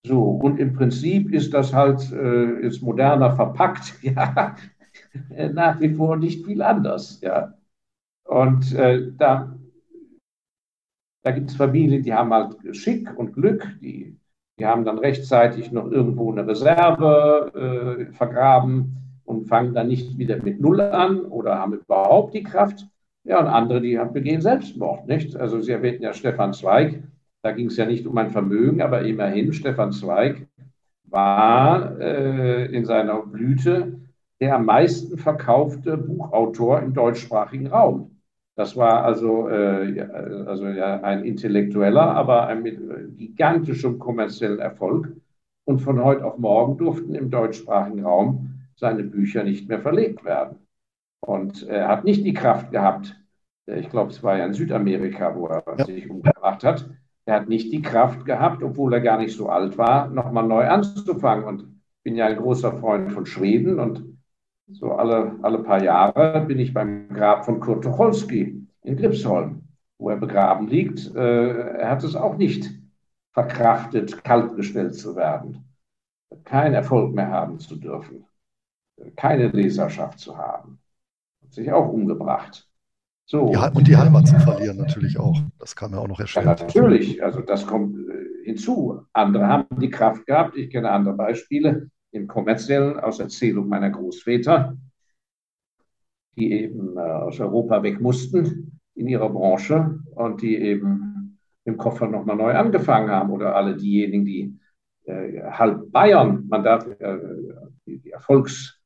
So, und im Prinzip ist das halt äh, jetzt moderner verpackt, ja, nach wie vor nicht viel anders, ja. Und äh, da, da gibt es Familien, die haben halt Schick und Glück, die, die haben dann rechtzeitig noch irgendwo eine Reserve äh, vergraben und fangen dann nicht wieder mit Null an oder haben überhaupt die Kraft. Ja, und andere, die begehen Selbstmord, nicht? Also Sie erwähnten ja Stefan Zweig, da ging es ja nicht um ein Vermögen, aber immerhin, Stefan Zweig war äh, in seiner Blüte der am meisten verkaufte Buchautor im deutschsprachigen Raum. Das war also, äh, also ja, ein intellektueller, aber ein mit gigantischem kommerziellen Erfolg. Und von heute auf morgen durften im deutschsprachigen Raum seine Bücher nicht mehr verlegt werden. Und er hat nicht die Kraft gehabt, ich glaube, es war ja in Südamerika, wo er ja. sich umgebracht hat, er hat nicht die Kraft gehabt, obwohl er gar nicht so alt war, nochmal neu anzufangen. Und ich bin ja ein großer Freund von Schweden und so alle, alle paar Jahre bin ich beim Grab von Kurt Tucholsky in Gripsholm, wo er begraben liegt. Äh, er hat es auch nicht verkraftet, kaltgestellt zu werden, keinen Erfolg mehr haben zu dürfen, keine Leserschaft zu haben, hat sich auch umgebracht. So. Ja, und die Heimat zu verlieren natürlich auch. Das kam ja auch noch erschweren. Ja, natürlich, also das kommt äh, hinzu. Andere haben die Kraft gehabt. Ich kenne andere Beispiele im kommerziellen aus Erzählung meiner Großväter, die eben äh, aus Europa weg mussten in ihrer Branche und die eben im Koffer nochmal neu angefangen haben. Oder alle diejenigen, die äh, halb Bayern, man darf äh, die, die Erfolgs-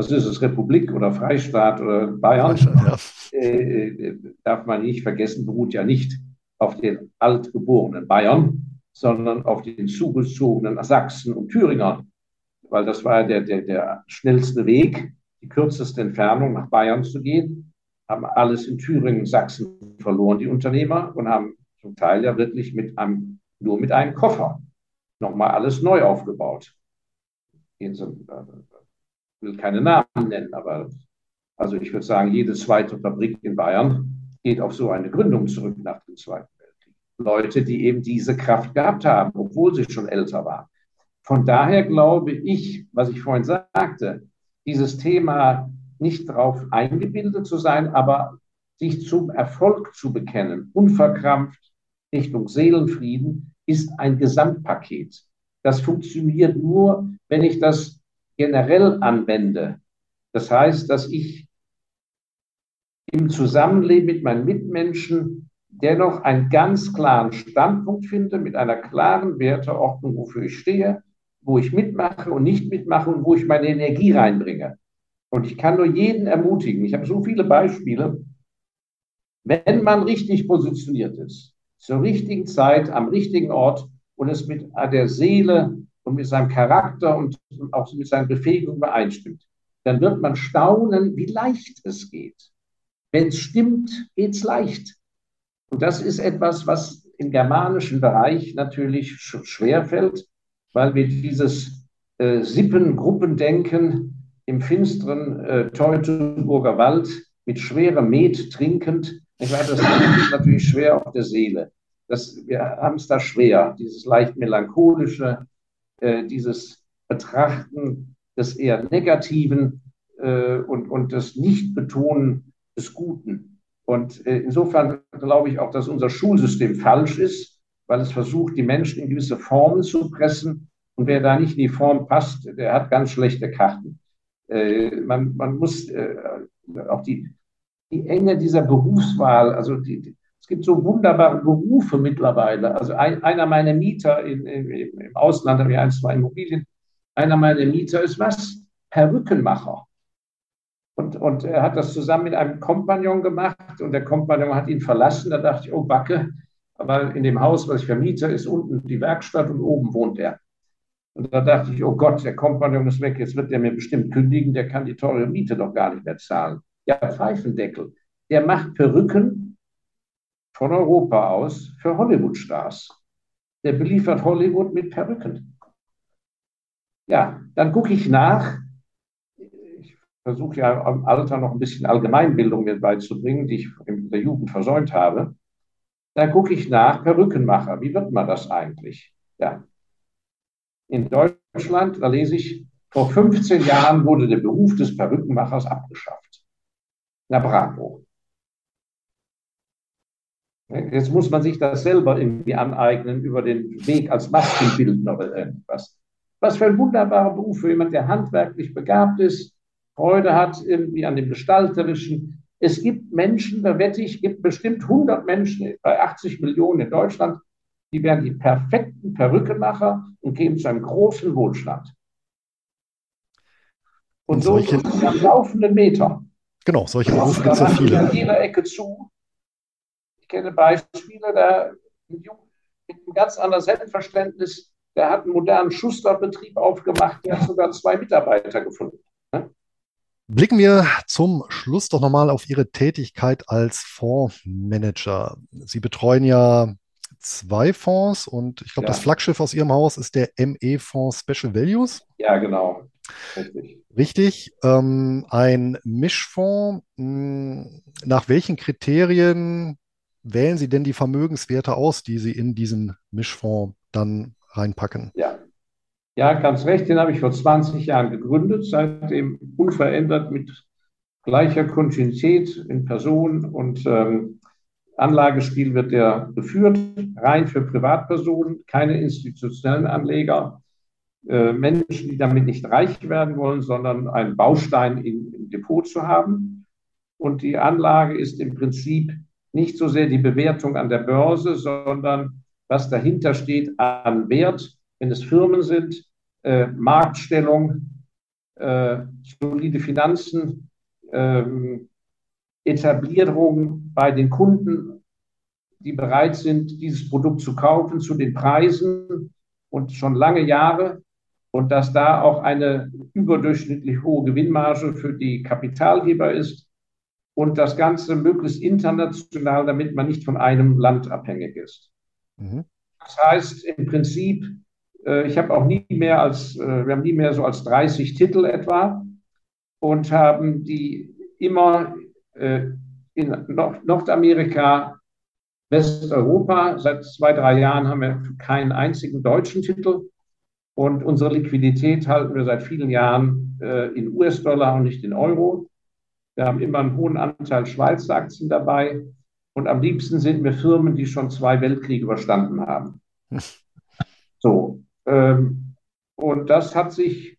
was ist es, Republik oder Freistaat oder Bayern, ja. äh, äh, darf man nicht vergessen, beruht ja nicht auf den altgeborenen Bayern, sondern auf den zugezogenen Sachsen und Thüringer, weil das war der, der, der schnellste Weg, die kürzeste Entfernung nach Bayern zu gehen, haben alles in Thüringen, Sachsen verloren, die Unternehmer, und haben zum Teil ja wirklich mit einem, nur mit einem Koffer nochmal alles neu aufgebaut. Sie, äh, will keine Namen nennen, aber also ich würde sagen, jede zweite Fabrik in Bayern geht auf so eine Gründung zurück nach dem Zweiten Weltkrieg. Leute, die eben diese Kraft gehabt haben, obwohl sie schon älter waren. Von daher glaube ich, was ich vorhin sagte, dieses Thema nicht darauf eingebildet zu sein, aber sich zum Erfolg zu bekennen, unverkrampft Richtung Seelenfrieden, ist ein Gesamtpaket. Das funktioniert nur, wenn ich das generell anwende. Das heißt, dass ich im Zusammenleben mit meinen Mitmenschen dennoch einen ganz klaren Standpunkt finde, mit einer klaren Werteordnung, wofür ich stehe, wo ich mitmache und nicht mitmache und wo ich meine Energie reinbringe. Und ich kann nur jeden ermutigen. Ich habe so viele Beispiele. Wenn man richtig positioniert ist, zur richtigen Zeit, am richtigen Ort und es mit der Seele und mit seinem Charakter und auch mit seinen Befähigungen übereinstimmt, dann wird man staunen, wie leicht es geht. Wenn es stimmt, geht es leicht. Und das ist etwas, was im germanischen Bereich natürlich schwerfällt, weil wir dieses äh, Sippengruppendenken im finsteren äh, Teutoburger Wald mit schwerem Met trinkend, ich weiß, das ist natürlich schwer auf der Seele. Das, wir haben es da schwer, dieses leicht melancholische, äh, dieses Betrachten des eher Negativen äh, und, und das Nichtbetonen des Guten. Und äh, insofern glaube ich auch, dass unser Schulsystem falsch ist, weil es versucht, die Menschen in gewisse Formen zu pressen. Und wer da nicht in die Form passt, der hat ganz schlechte Karten. Äh, man, man muss äh, auch die, die Enge dieser Berufswahl, also die, es gibt so wunderbare Berufe mittlerweile. Also ein, einer meiner Mieter in, in, im Ausland, habe ich ein, zwei Immobilien, einer meiner Mieter ist was? Perückenmacher. Und, und er hat das zusammen mit einem Kompagnon gemacht und der Kompagnon hat ihn verlassen. Da dachte ich, oh Backe, weil in dem Haus, was ich vermiete, ist unten die Werkstatt und oben wohnt er. Und da dachte ich, oh Gott, der Kompagnon ist weg, jetzt wird der mir bestimmt kündigen, der kann die teure Miete doch gar nicht mehr zahlen. Ja, Pfeifendeckel, der macht Perücken von Europa aus für Hollywood-Stars. Der beliefert Hollywood mit Perücken. Ja, dann gucke ich nach. Ich versuche ja im Alter noch ein bisschen Allgemeinbildung mit beizubringen, die ich in der Jugend versäumt habe. Dann gucke ich nach, Perückenmacher. Wie wird man das eigentlich? Ja. In Deutschland, da lese ich, vor 15 Jahren wurde der Beruf des Perückenmachers abgeschafft. Na bravo. Jetzt muss man sich das selber irgendwie aneignen über den Weg als Maskenbildner oder irgendwas. Was für ein wunderbarer Beruf für jemand, der handwerklich begabt ist, Freude hat irgendwie an dem Gestalterischen. Es gibt Menschen, da wette ich, gibt bestimmt 100 Menschen bei 80 Millionen in Deutschland, die wären die perfekten Perückenmacher und kämen zu einem großen Wohlstand. Und, und so solche, am laufenden Meter. Genau, solche Berufe gibt es ja viele. An jeder Ecke zu. Ich kenne Beispiele, da mit einem ganz anderen Selbstverständnis, der hat einen modernen Schusterbetrieb aufgemacht, der hat sogar zwei Mitarbeiter gefunden. Blicken wir zum Schluss doch nochmal auf Ihre Tätigkeit als Fondsmanager. Sie betreuen ja zwei Fonds und ich glaube, ja. das Flaggschiff aus Ihrem Haus ist der ME-Fonds Special Values. Ja, genau. Richtig. Richtig. Ähm, ein Mischfonds. Hm, nach welchen Kriterien wählen Sie denn die Vermögenswerte aus, die Sie in diesen Mischfonds dann reinpacken? Ja. Ja, ganz recht. Den habe ich vor 20 Jahren gegründet, seitdem unverändert mit gleicher Kontinuität in Person und ähm, Anlagespiel wird der geführt, rein für Privatpersonen, keine institutionellen Anleger, äh, Menschen, die damit nicht reich werden wollen, sondern einen Baustein im, im Depot zu haben. Und die Anlage ist im Prinzip nicht so sehr die Bewertung an der Börse, sondern was dahinter steht an Wert, wenn es Firmen sind, äh, Marktstellung, äh, solide Finanzen, ähm, Etablierung bei den Kunden, die bereit sind, dieses Produkt zu kaufen zu den Preisen und schon lange Jahre und dass da auch eine überdurchschnittlich hohe Gewinnmarge für die Kapitalgeber ist und das Ganze möglichst international, damit man nicht von einem Land abhängig ist. Mhm. Das heißt im Prinzip, ich habe auch nie mehr als, äh, wir haben nie mehr so als 30 Titel etwa und haben die immer äh, in Nordamerika, Westeuropa. Seit zwei, drei Jahren haben wir keinen einzigen deutschen Titel. Und unsere Liquidität halten wir seit vielen Jahren äh, in US-Dollar und nicht in Euro. Wir haben immer einen hohen Anteil Schweizer Aktien dabei. Und am liebsten sind wir Firmen, die schon zwei Weltkriege überstanden haben. So. Ähm, und das hat sich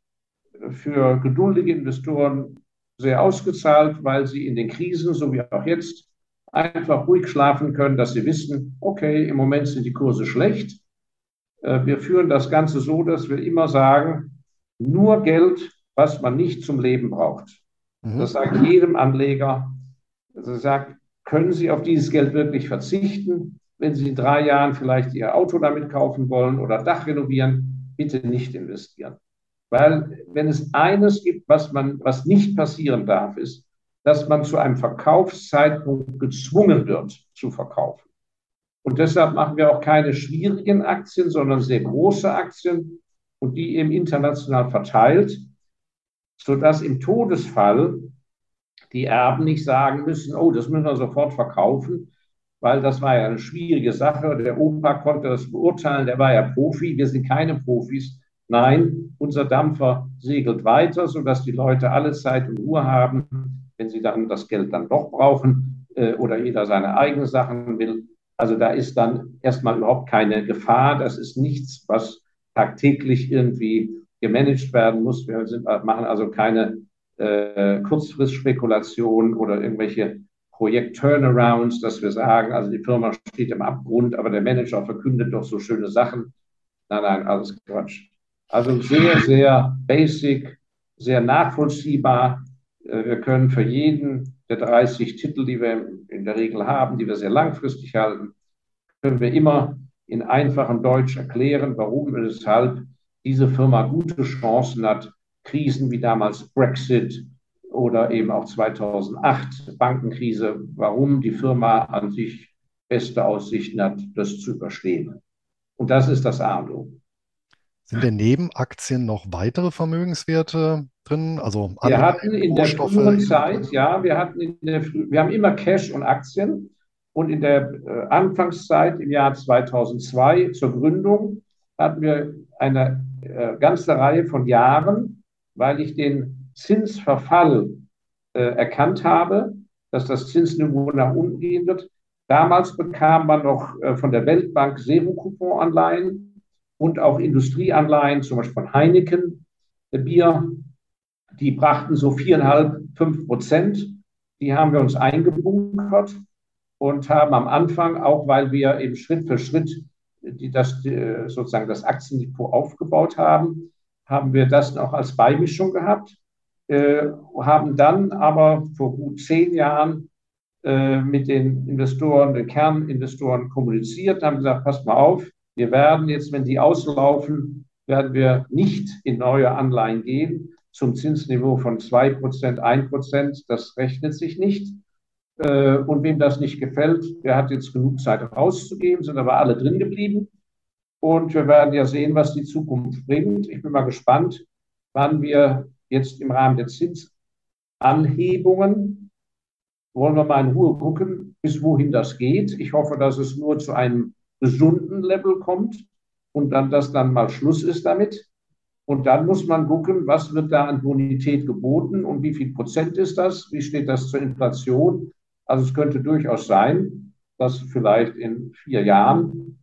für geduldige Investoren sehr ausgezahlt, weil sie in den Krisen, so wie auch jetzt, einfach ruhig schlafen können, dass sie wissen, okay, im Moment sind die Kurse schlecht, Äh, wir führen das Ganze so, dass wir immer sagen, nur Geld, was man nicht zum Leben braucht. Mhm. Das sagt jedem Anleger. Also sagt, können Sie auf dieses Geld wirklich verzichten? Wenn Sie in drei Jahren vielleicht Ihr Auto damit kaufen wollen oder Dach renovieren, bitte nicht investieren. Weil wenn es eines gibt, was man, was nicht passieren darf, ist, dass man zu einem Verkaufszeitpunkt gezwungen wird zu verkaufen. Und deshalb machen wir auch keine schwierigen Aktien, sondern sehr große Aktien und die eben international verteilt, sodass im Todesfall die Erben nicht sagen müssen, oh, das müssen wir sofort verkaufen, weil das war ja eine schwierige Sache. Der Opa konnte das beurteilen, der war ja Profi, wir sind keine Profis. Nein, unser Dampfer segelt weiter, sodass die Leute alle Zeit und Ruhe haben, wenn sie dann das Geld dann doch brauchen äh, oder jeder seine eigenen Sachen will. Also da ist dann erstmal überhaupt keine Gefahr. Das ist nichts, was tagtäglich irgendwie gemanagt werden muss. Wir sind, machen also keine äh, Kurzfristspekulation oder irgendwelche Projekt-Turnarounds, dass wir sagen, also die Firma steht im Abgrund, aber der Manager verkündet doch so schöne Sachen. Nein, nein, alles Quatsch. Also sehr, sehr basic, sehr nachvollziehbar. Äh, wir können für jeden der 30 Titel, die wir in der Regel haben, die wir sehr langfristig halten, können wir immer in einfachem Deutsch erklären, warum und weshalb diese Firma gute Chancen hat, Krisen wie damals Brexit oder eben auch 2008 Bankenkrise, warum die Firma an sich beste Aussichten hat, das zu überstehen. Und das ist das A und O. Sind denn neben Aktien noch weitere Vermögenswerte drin? Also wir hatten in der frühen Zeit, ja, wir hatten in der, wir haben immer Cash und Aktien. Und in der äh, Anfangszeit im Jahr 2002 zur Gründung hatten wir eine äh, ganze Reihe von Jahren, weil ich den Zinsverfall äh, erkannt habe, dass das Zinsniveau nach unten gehen wird. Damals bekam man noch äh, von der Weltbank Zero-Coupon-Anleihen und auch Industrieanleihen, zum Beispiel von Heineken, äh, Bier. Die brachten so viereinhalb, fünf Prozent. Die haben wir uns eingebunkert und haben am Anfang, auch weil wir eben Schritt für Schritt die, das, die, sozusagen das Aktiendepot aufgebaut haben, haben wir das noch als Beimischung gehabt, äh, haben dann aber vor gut zehn Jahren äh, mit den Investoren, den Kerninvestoren kommuniziert, haben gesagt, passt mal auf, wir werden jetzt, wenn die auslaufen, werden wir nicht in neue Anleihen gehen zum Zinsniveau von 2%, 1%. Das rechnet sich nicht. Äh, und wem das nicht gefällt, der hat jetzt genug Zeit rauszugeben, sind aber alle drin geblieben. Und wir werden ja sehen, was die Zukunft bringt. Ich bin mal gespannt, wann wir jetzt im Rahmen der Zinsanhebungen, wollen wir mal in Ruhe gucken, bis wohin das geht. Ich hoffe, dass es nur zu einem gesunden Level kommt und dann, dass dann mal Schluss ist damit. Und dann muss man gucken, was wird da an Bonität geboten und wie viel Prozent ist das? Wie steht das zur Inflation? Also es könnte durchaus sein, dass vielleicht in vier Jahren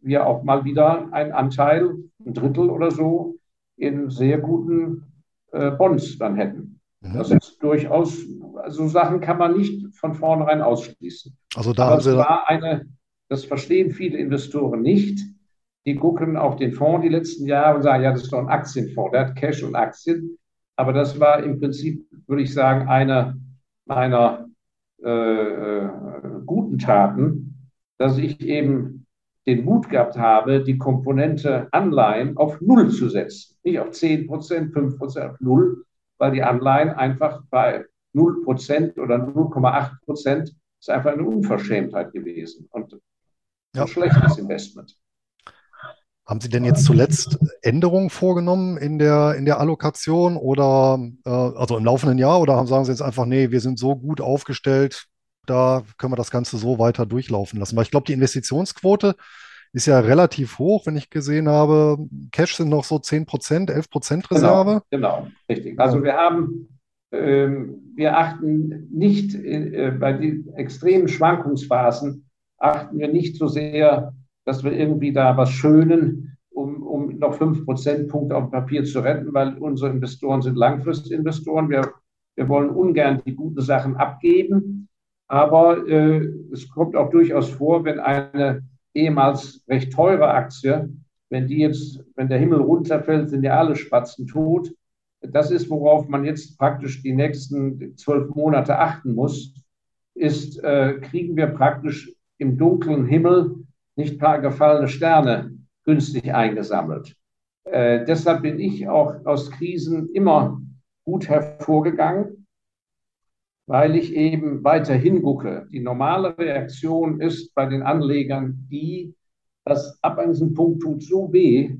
wir auch mal wieder einen Anteil, ein Drittel oder so, in sehr guten äh, Bonds dann hätten. Mhm. Das ist durchaus, so also Sachen kann man nicht von vornherein ausschließen. Also da Aber haben Sie war eine, das verstehen viele Investoren nicht. Die gucken auf den Fonds die letzten Jahre und sagen, ja, das ist doch ein Aktienfonds, der hat Cash und Aktien. Aber das war im Prinzip, würde ich sagen, eine meiner äh, äh, guten Taten, dass ich eben den Mut gehabt habe, die Komponente Anleihen auf Null zu setzen. Nicht auf 10 Prozent, 5 Prozent, auf Null, weil die Anleihen einfach bei 0 Prozent oder 0,8 Prozent ist einfach eine Unverschämtheit gewesen und ja. ein schlechtes Investment. Haben Sie denn jetzt zuletzt Änderungen vorgenommen in der, in der Allokation oder äh, also im laufenden Jahr oder sagen Sie jetzt einfach, nee, wir sind so gut aufgestellt, da können wir das Ganze so weiter durchlaufen lassen. Weil ich glaube, die Investitionsquote ist ja relativ hoch, wenn ich gesehen habe. Cash sind noch so 10 Prozent, 11 Prozent Reserve. Genau, genau, richtig. Also wir haben, ähm, wir achten nicht äh, bei den extremen Schwankungsphasen, achten wir nicht so sehr, dass wir irgendwie da was schönen, um, um noch 5 Prozentpunkte auf dem Papier zu retten, weil unsere Investoren sind Langfristinvestoren. Wir, wir wollen ungern die guten Sachen abgeben. Aber äh, es kommt auch durchaus vor, wenn eine ehemals recht teure Aktie wenn die jetzt, wenn der Himmel runterfällt, sind ja alle Spatzen tot. Das ist, worauf man jetzt praktisch die nächsten zwölf Monate achten muss, ist, äh, kriegen wir praktisch im dunklen Himmel nicht paar gefallene Sterne günstig eingesammelt. Äh, deshalb bin ich auch aus Krisen immer gut hervorgegangen, weil ich eben weiter hingucke. Die normale Reaktion ist bei den Anlegern die, dass ab einem Punkt tut so weh,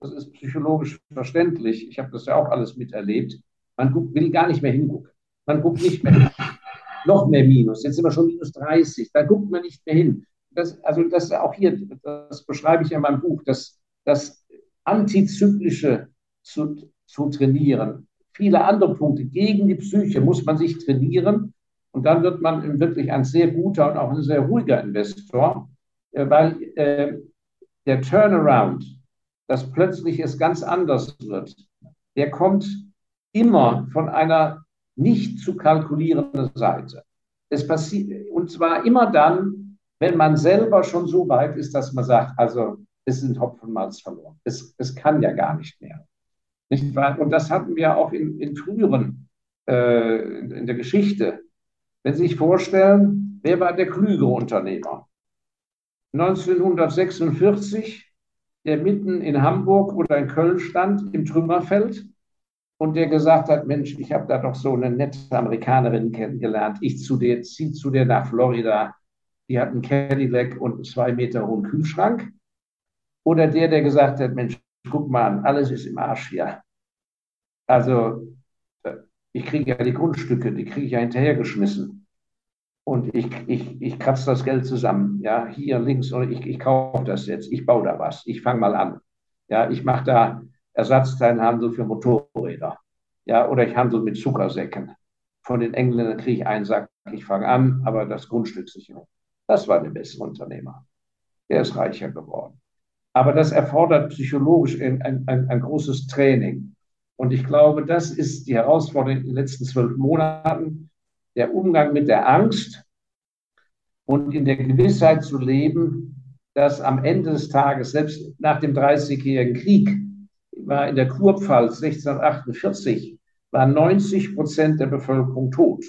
das ist psychologisch verständlich, ich habe das ja auch alles miterlebt, man guckt, will gar nicht mehr hingucken. Man guckt nicht mehr hin. Noch mehr Minus, jetzt sind wir schon minus 30, da guckt man nicht mehr hin. Das, also das auch hier, das beschreibe ich in meinem Buch, das, das Antizyklische zu, zu trainieren. Viele andere Punkte gegen die Psyche muss man sich trainieren und dann wird man wirklich ein sehr guter und auch ein sehr ruhiger Investor, äh, weil äh, der Turnaround, dass plötzlich es ganz anders wird, der kommt immer von einer nicht zu kalkulierenden Seite. Es passiert, und zwar immer dann, wenn man selber schon so weit ist, dass man sagt, also es sind Hopfenmalz verloren. Es, es kann ja gar nicht mehr. Nicht wahr? Und das hatten wir auch in, in früheren, äh, in, der Geschichte. Wenn Sie sich vorstellen, wer war der klügere Unternehmer? 1946, der mitten in Hamburg oder in Köln stand, im Trümmerfeld, und der gesagt hat, Mensch, ich habe da doch so eine nette Amerikanerin kennengelernt, ich zu der, ziehe zu der nach Florida, die hat einen Cadillac und einen zwei Meter hohen Kühlschrank. Oder der, der gesagt hat, Mensch, guck mal an, alles ist im Arsch hier. Also, äh, ich kriege ja die Grundstücke, die kriege ich ja hinterhergeschmissen und ich, ich, ich kratze das Geld zusammen. Ja, hier links und ich, ich kaufe das jetzt, ich baue da was, ich fange mal an. Ja, ich mache da Ersatzteilhandel für Motorräder. Ja, oder ich handle mit Zuckersäcken. Von den Engländern kriege ich einen Sack, ich fange an, aber das Grundstück Grundstückssicherung. Das war der bessere Unternehmer. Der ist reicher geworden. Aber das erfordert psychologisch ein, ein, ein, großes Training. Und ich glaube, das ist die Herausforderung in den letzten zwölf Monaten, der Umgang mit der Angst und in der Gewissheit zu leben, dass am Ende des Tages, selbst nach dem Dreißigjährigen Krieg, war in der Kurpfalz 1648, waren 90 Prozent der Bevölkerung tot.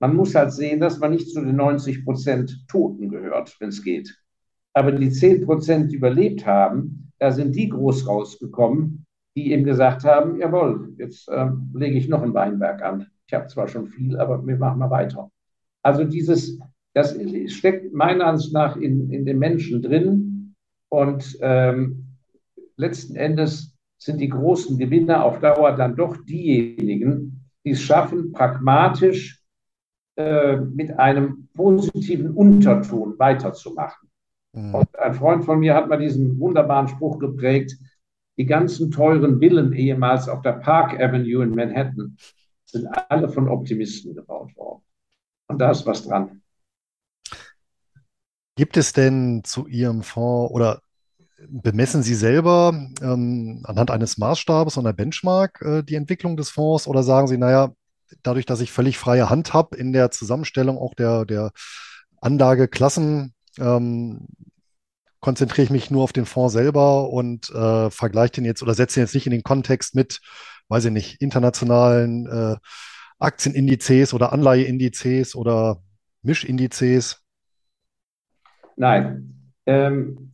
Man muss halt sehen, dass man nicht zu den 90 Prozent Toten gehört, wenn es geht. Aber die 10 Prozent, die überlebt haben, da sind die groß rausgekommen, die eben gesagt haben, jawohl, jetzt äh, lege ich noch ein Weinberg an. Ich habe zwar schon viel, aber wir machen mal weiter. Also dieses, das steckt meiner Ansicht nach in, in den Menschen drin und ähm, letzten Endes sind die großen Gewinner auf Dauer dann doch diejenigen, die es schaffen, pragmatisch äh, mit einem positiven Unterton weiterzumachen. Mhm. Und ein Freund von mir hat mal diesen wunderbaren Spruch geprägt, die ganzen teuren Villen ehemals auf der Park Avenue in Manhattan sind alle von Optimisten gebaut worden. Und da ist was dran. Gibt es denn zu Ihrem Fonds oder bemessen Sie selber ähm, anhand eines Maßstabes und einer Benchmark äh, die Entwicklung des Fonds oder sagen Sie, naja, dadurch, dass ich völlig freie Hand habe in der Zusammenstellung auch der, der Anlageklassen, ähm, konzentriere ich mich nur auf den Fonds selber und äh, vergleiche den jetzt oder setze ihn jetzt nicht in den Kontext mit weiß ich nicht, internationalen äh, Aktienindizes oder Anleiheindizes oder Mischindizes? Nein. Ähm,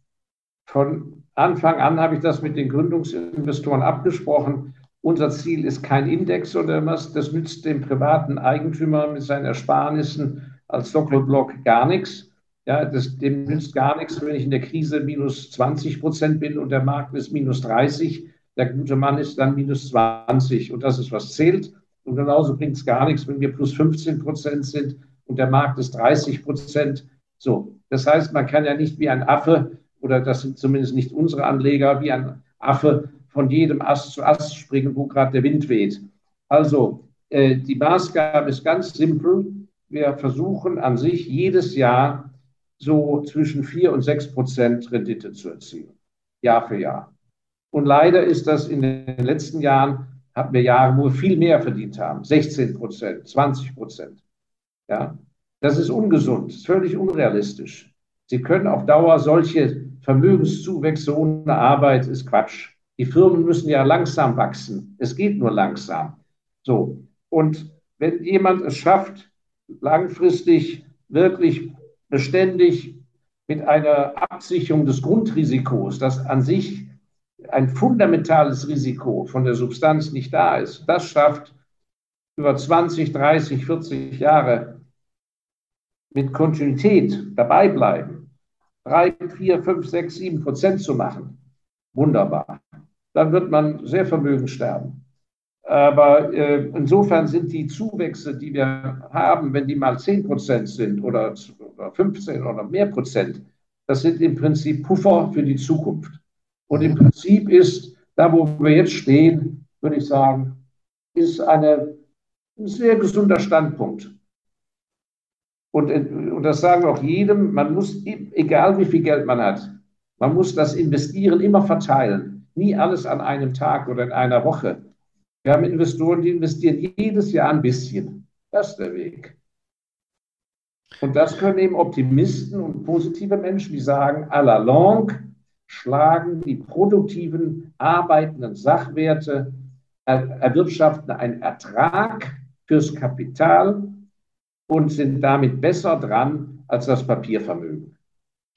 von Anfang an habe ich das mit den Gründungsinvestoren abgesprochen. Unser Ziel ist kein Index oder was. Das nützt dem privaten Eigentümer mit seinen Ersparnissen als Sockelblock gar nichts. Ja, das, dem nützt gar nichts, wenn ich in der Krise minus 20 Prozent bin und der Markt ist minus 30 der gute Mann ist dann minus 20 und das ist, was zählt. Und genauso bringt es gar nichts, wenn wir plus 15 Prozent sind und der Markt ist 30 Prozent. So, das heißt, man kann ja nicht wie ein Affe, oder das sind zumindest nicht unsere Anleger, wie ein Affe von jedem Ast zu Ast springen, wo gerade der Wind weht. Also, äh, die Maßgabe ist ganz simpel. Wir versuchen an sich jedes Jahr so zwischen 4 und 6 Prozent Rendite zu erzielen. Jahr für Jahr. Und leider ist das in den letzten Jahren, hatten wir Jahre, wo wir viel mehr verdient haben. 16 Prozent, 20 Prozent. Ja, das ist ungesund, völlig unrealistisch. Sie können auf Dauer solche Vermögenszuwächse ohne Arbeit ist Quatsch. Die Firmen müssen ja langsam wachsen. Es geht nur langsam. So. Und wenn jemand es schafft, langfristig wirklich beständig mit einer Absicherung des Grundrisikos, das an sich ein fundamentales Risiko von der Substanz nicht da ist, das schafft über 20, 30, 40 Jahre mit Kontinuität dabei bleiben, drei, vier, fünf, sechs, sieben Prozent zu machen, wunderbar. Dann wird man sehr vermögend sterben. Aber äh, insofern sind die Zuwächse, die wir haben, wenn die mal 10 Prozent sind oder, oder 15 oder mehr Prozent, das sind im Prinzip Puffer für die Zukunft. Und im Prinzip ist, da wo wir jetzt stehen, würde ich sagen, ist eine, ein sehr gesunder Standpunkt. Und, und das sagen auch jedem, man muss, egal wie viel Geld man hat, man muss das Investieren immer verteilen. Nie alles an einem Tag oder in einer Woche. Wir haben Investoren, die investieren jedes Jahr ein bisschen. Das ist der Weg. Und das können eben Optimisten und positive Menschen, die sagen, à la longue schlagen die produktiven, arbeitenden Sachwerte, erwirtschaften einen Ertrag fürs Kapital und sind damit besser dran als das Papiervermögen,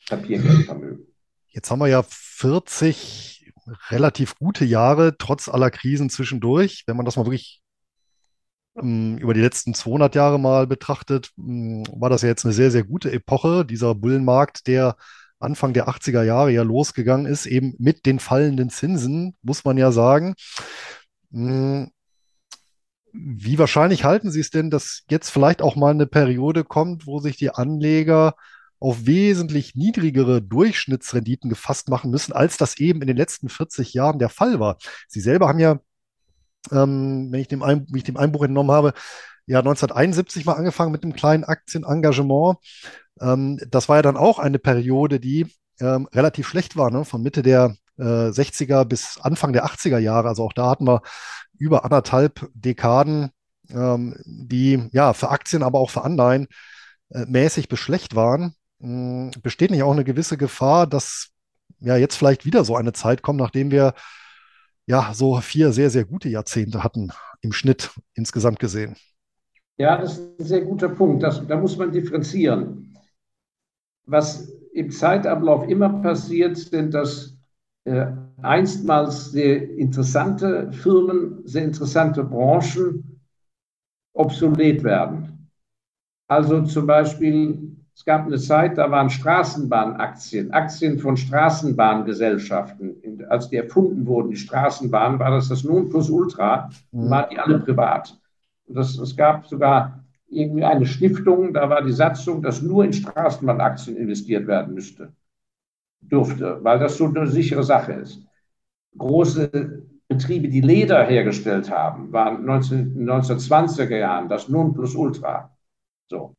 Papiergeldvermögen. Jetzt haben wir ja 40 relativ gute Jahre, trotz aller Krisen zwischendurch. Wenn man das mal wirklich über die letzten 200 Jahre mal betrachtet, ähm, war das ja jetzt eine sehr, sehr gute Epoche, dieser Bullenmarkt, der Anfang der 80er Jahre ja losgegangen ist, eben mit den fallenden Zinsen, muss man ja sagen. Hm, wie wahrscheinlich halten Sie es denn, dass jetzt vielleicht auch mal eine Periode kommt, wo sich die Anleger auf wesentlich niedrigere Durchschnittsrenditen gefasst machen müssen, als das eben in den letzten 40 Jahren der Fall war? Sie selber haben ja, ähm, wenn ich dem, Ein ich dem Einbuch entnommen habe, ja 1971 mal angefangen mit einem kleinen Aktienengagement. Ähm, das war ja dann auch eine Periode, die ähm, relativ schlecht war, ne? von Mitte der äh, 60er bis Anfang der 80er Jahre. Also auch da hatten wir über anderthalb Dekaden, ähm, die ja für Aktien, aber auch für Anleihen äh, mäßig beschlecht waren. Ähm, besteht nicht auch eine gewisse Gefahr, dass ja jetzt vielleicht wieder so eine Zeit kommt, nachdem wir ja so vier sehr, sehr gute Jahrzehnte hatten im Schnitt insgesamt gesehen? Ja, das ist ein sehr guter Punkt. Das, da muss man differenzieren. Was im Zeitablauf immer passiert, sind, dass äh, einstmals sehr interessante Firmen, sehr interessante Branchen obsolet werden. Also zum Beispiel, es gab eine Zeit, da waren Straßenbahnaktien, Aktien von Straßenbahngesellschaften. Als die erfunden wurden, die Straßenbahn, war das das Nonplusultra, mhm. waren die alle privat. Das, es gab sogar irgendwie eine Stiftung, da war die Satzung, dass nur in Straßenbahnaktien investiert werden müsste, durfte, weil das so eine sichere Sache ist. Große Betriebe, die Leder hergestellt haben, waren 19, 1920er Jahren das Nonplusultra. So.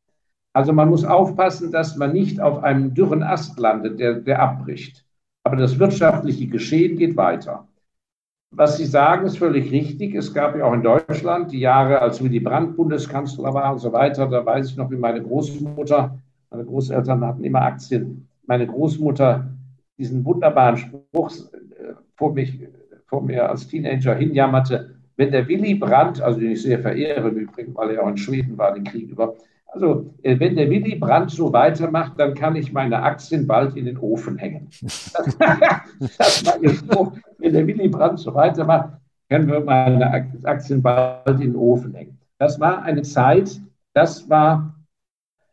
Also man muss aufpassen, dass man nicht auf einem dürren Ast landet, der, der abbricht. Aber das wirtschaftliche Geschehen geht weiter. Was Sie sagen, ist völlig richtig. Es gab ja auch in Deutschland die Jahre, als Willy Brandt Bundeskanzler war und so weiter. Da weiß ich noch, wie meine Großmutter, meine Großeltern hatten immer Aktien. Meine Großmutter diesen wunderbaren Spruch äh, vor, mich, vor mir als Teenager hinjammerte, wenn der Willy Brandt, also den ich sehr verehre im Übrigen, weil er auch in Schweden war, den Krieg über, also, äh, wenn der Willy Brandt so weitermacht, dann kann ich meine Aktien bald in den Ofen hängen. das war ihr Spruch. Wenn der Willy Brandt so weitermacht, können wir meine Aktien bald in den Ofen hängen. Das war eine Zeit, das war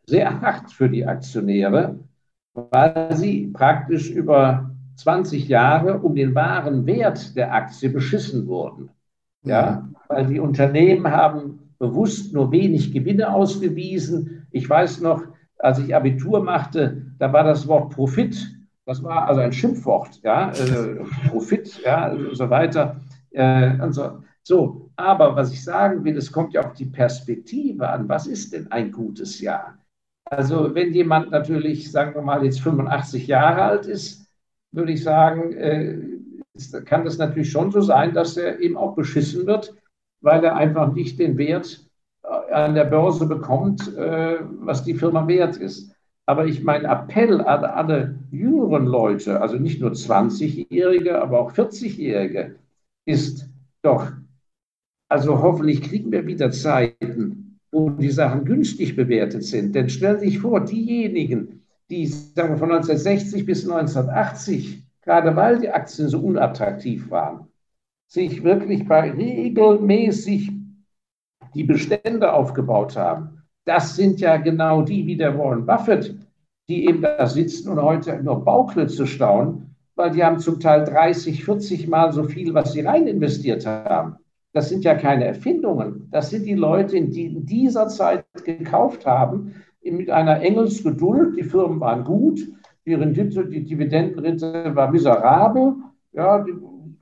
sehr hart für die Aktionäre, weil sie praktisch über 20 Jahre um den wahren Wert der Aktie beschissen wurden. Ja, weil die Unternehmen haben bewusst nur wenig Gewinne ausgewiesen. Ich weiß noch, als ich Abitur machte, da war das Wort Profit, das war also ein Schimpfwort, ja, äh, Profit, ja, und so weiter. Äh, und so. so, aber was ich sagen will, es kommt ja auf die Perspektive an. Was ist denn ein gutes Jahr? Also, wenn jemand natürlich, sagen wir mal, jetzt 85 Jahre alt ist, würde ich sagen, äh, kann das natürlich schon so sein, dass er eben auch beschissen wird, weil er einfach nicht den Wert äh, an der Börse bekommt, äh, was die Firma wert ist. Aber ich mein Appell an alle jüngeren Leute, also nicht nur 20-Jährige, aber auch 40-Jährige, ist doch, also hoffentlich kriegen wir wieder Zeiten, wo die Sachen günstig bewertet sind. Denn stellen Sie sich vor, diejenigen, die sagen wir, von 1960 bis 1980, gerade weil die Aktien so unattraktiv waren, sich wirklich regelmäßig die Bestände aufgebaut haben, das sind ja genau die wie der Warren Buffett, die eben da sitzen und heute nur Bauklötze staunen, weil die haben zum Teil 30, 40 Mal so viel, was sie rein investiert haben. Das sind ja keine Erfindungen. Das sind die Leute, die in dieser Zeit gekauft haben, mit einer Engelsgeduld. Die Firmen waren gut, die Rendite, die Dividendenrente war miserabel. Ja, die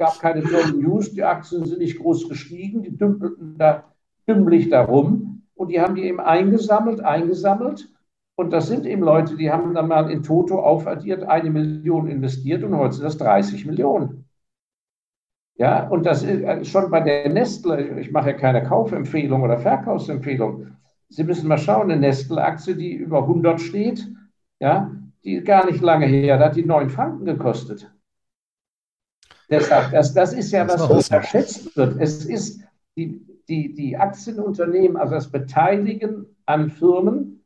gab keine tollen News, die Aktien sind nicht groß gestiegen, die dümpelten da dümmlich darum. Und die haben die eben eingesammelt, eingesammelt. Und das sind eben Leute, die haben dann mal in Toto aufaddiert, eine Million investiert und heute sind das 30 Millionen. Ja, und das ist äh, schon bei der Nestle, ich mache ja keine Kaufempfehlung oder Verkaufsempfehlung. Sie müssen mal schauen, eine Nestle-Aktie, die über 100 steht, ja, die gar nicht lange her, da hat die 9 Franken gekostet. Deshalb, das, das ist ja, was unterschätzt wird. Es ist die, die, die Aktienunternehmen, also das Beteiligen an Firmen,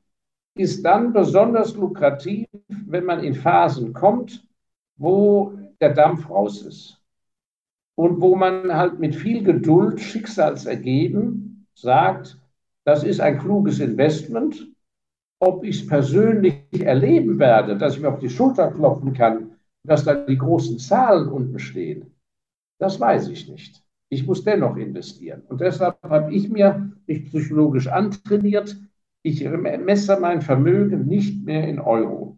ist dann besonders lukrativ, wenn man in Phasen kommt, wo der Dampf raus ist. Und wo man halt mit viel Geduld, schicksalsergeben, sagt, das ist ein kluges Investment. Ob ich es persönlich erleben werde, dass ich mir auf die Schulter klopfen kann, dass da die großen Zahlen unten stehen, das weiß ich nicht. Ich muss dennoch investieren. Und deshalb habe ich mir mich psychologisch antrainiert. Ich messe mein Vermögen nicht mehr in Euro.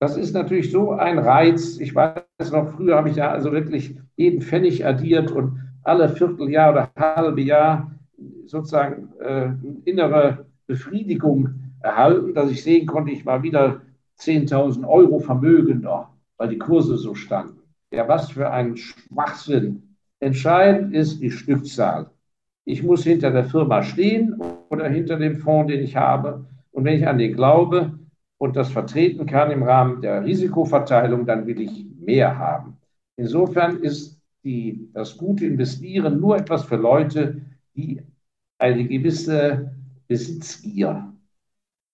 Das ist natürlich so ein Reiz. Ich weiß noch, früher habe ich ja also wirklich jeden Pfennig addiert und alle Vierteljahr oder halbe Jahr sozusagen äh, innere Befriedigung erhalten, dass ich sehen konnte, ich war wieder 10.000 Euro vermögender, weil die Kurse so standen. Ja, was für ein Schwachsinn. Entscheidend ist die Stückzahl. Ich muss hinter der Firma stehen oder hinter dem Fonds, den ich habe. Und wenn ich an den glaube und das vertreten kann im Rahmen der Risikoverteilung, dann will ich mehr haben. Insofern ist die, das gute Investieren nur etwas für Leute, die eine gewisse Besitzgier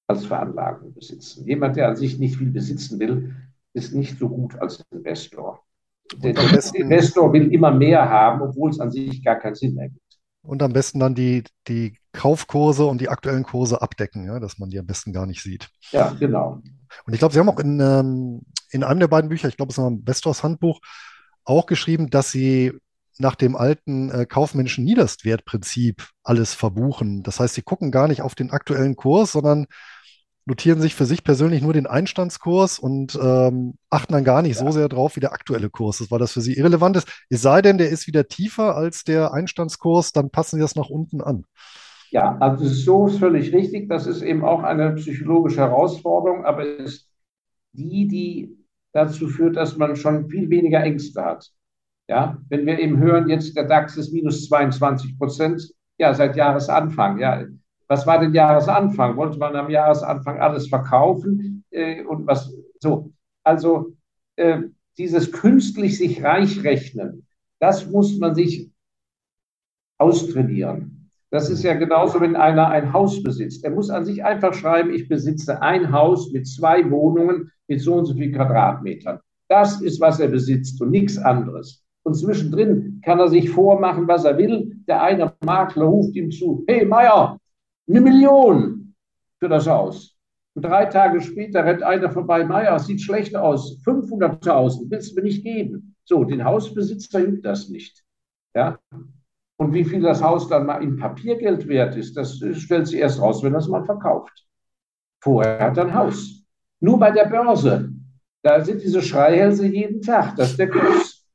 als Veranlagung besitzen. Jemand, der an sich nicht viel besitzen will, ist nicht so gut als Investor. Der, der Investor will immer mehr haben, obwohl es an sich gar keinen Sinn ergibt. Und am besten dann die, die Kaufkurse und die aktuellen Kurse abdecken, ja, dass man die am besten gar nicht sieht. Ja, genau. Und ich glaube, Sie haben auch in, ähm, in einem der beiden Bücher, ich glaube, es war ein Investors Handbuch, auch geschrieben, dass Sie nach dem alten äh, kaufmännischen Niederstwertprinzip alles verbuchen. Das heißt, Sie gucken gar nicht auf den aktuellen Kurs, sondern notieren sich für sich persönlich nur den Einstandskurs und ähm, achten dann gar nicht ja. so sehr drauf, wie der aktuelle Kurs ist, weil das für sie irrelevant ist. Es sei denn, der ist wieder tiefer als der Einstandskurs, dann passen sie das nach unten an. Ja, also so ist völlig richtig. Das ist eben auch eine psychologische Herausforderung, aber es ist die, die dazu führt, dass man schon viel weniger Ängste hat. Ja, wenn wir eben hören, jetzt der DAX ist minus 22 Prozent, ja, seit Jahresanfang, ja, was war denn Jahresanfang? Wollte man am Jahresanfang alles verkaufen äh, und was so? Also äh, dieses künstlich sich reich rechnen, das muss man sich austrainieren. Das ist ja genauso, wenn einer ein Haus besitzt. Er muss an sich einfach schreiben, ich besitze ein Haus mit zwei Wohnungen mit so und so viel Quadratmetern. Das ist, was er besitzt und nichts anderes. Und zwischendrin kann er sich vormachen, was er will. Der eine Makler ruft ihm zu, hey Meier, eine Million für das Haus. Und drei Tage später rennt einer vorbei, Meier, sieht schlecht aus, 500.000, willst du mir nicht geben? So, den Hausbesitzer hilft das nicht. Ja? Und wie viel das Haus dann mal in Papiergeld wert ist, das stellt sich erst raus, wenn das mal verkauft. Vorher hat er ein Haus. Nur bei der Börse, da sind diese Schreihälse jeden Tag, das ist der Kurs.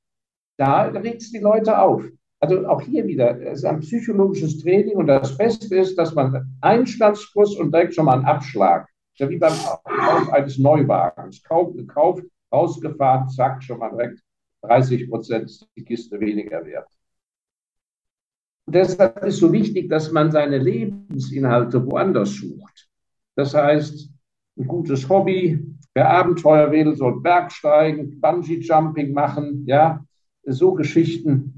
Da regt es die Leute auf. Also auch hier wieder, es ist ein psychologisches Training und das Beste ist, dass man Einstandskurs und direkt schon mal einen Abschlag, ja wie beim Kauf eines Neuwagens, Kauf, gekauft, rausgefahren, zack, schon mal direkt 30 Prozent die Kiste weniger wert. Und deshalb ist so wichtig, dass man seine Lebensinhalte woanders sucht. Das heißt, ein gutes Hobby. Wer Abenteuer will, soll Bergsteigen, Bungee-Jumping machen, ja, so Geschichten.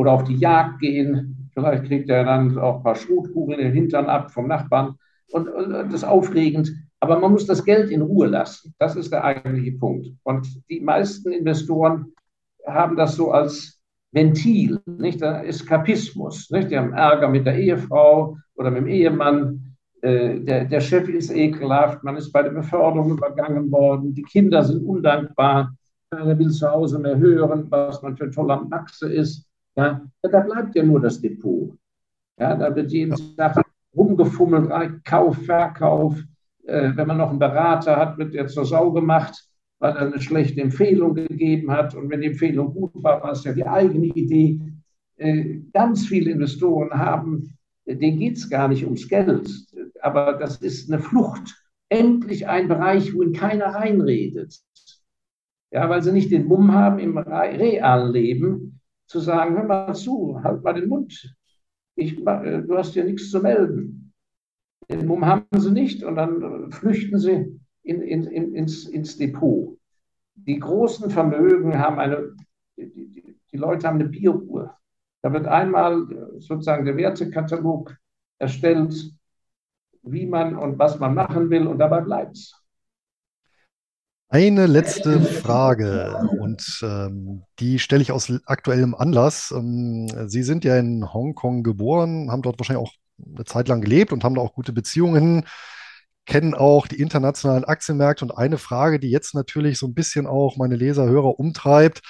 Oder auf die Jagd gehen. Vielleicht kriegt er dann auch ein paar Schrotkugeln in den Hintern ab vom Nachbarn. Und, und das ist aufregend. Aber man muss das Geld in Ruhe lassen. Das ist der eigentliche Punkt. Und die meisten Investoren haben das so als Ventil, nicht? Da Eskapismus. Nicht? Die haben Ärger mit der Ehefrau oder mit dem Ehemann. Äh, der, der Chef ist ekelhaft, man ist bei der Beförderung übergangen worden, die Kinder sind undankbar, keiner will zu Hause mehr hören, was man für ein toller Maxe ist. Ja, da bleibt ja nur das Depot. Ja, da wird jeden ja. Tag rumgefummelt, Kauf, Verkauf. Äh, wenn man noch einen Berater hat, wird der zur Sau gemacht weil er eine schlechte Empfehlung gegeben hat. Und wenn die Empfehlung gut war, war es ja die eigene Idee. Äh, ganz viele Investoren haben, denen geht es gar nicht ums Geld, aber das ist eine Flucht. Endlich ein Bereich, wo ihnen keiner reinredet. Ja, weil sie nicht den Mumm haben, im realen Leben zu sagen, hör mal zu, halt mal den Mund. Ich, äh, du hast ja nichts zu melden. Den Mumm haben sie nicht und dann flüchten sie in, in, in, ins, ins Depot. Die großen Vermögen haben eine, die, die Leute haben eine Bieruhr. Da wird einmal sozusagen der Wertekatalog erstellt, wie man und was man machen will, und dabei bleibt es. Eine letzte Frage und ähm, die stelle ich aus aktuellem Anlass. Ähm, Sie sind ja in Hongkong geboren, haben dort wahrscheinlich auch eine Zeit lang gelebt und haben da auch gute Beziehungen kennen auch die internationalen Aktienmärkte. Und eine Frage, die jetzt natürlich so ein bisschen auch meine Leser, Hörer umtreibt,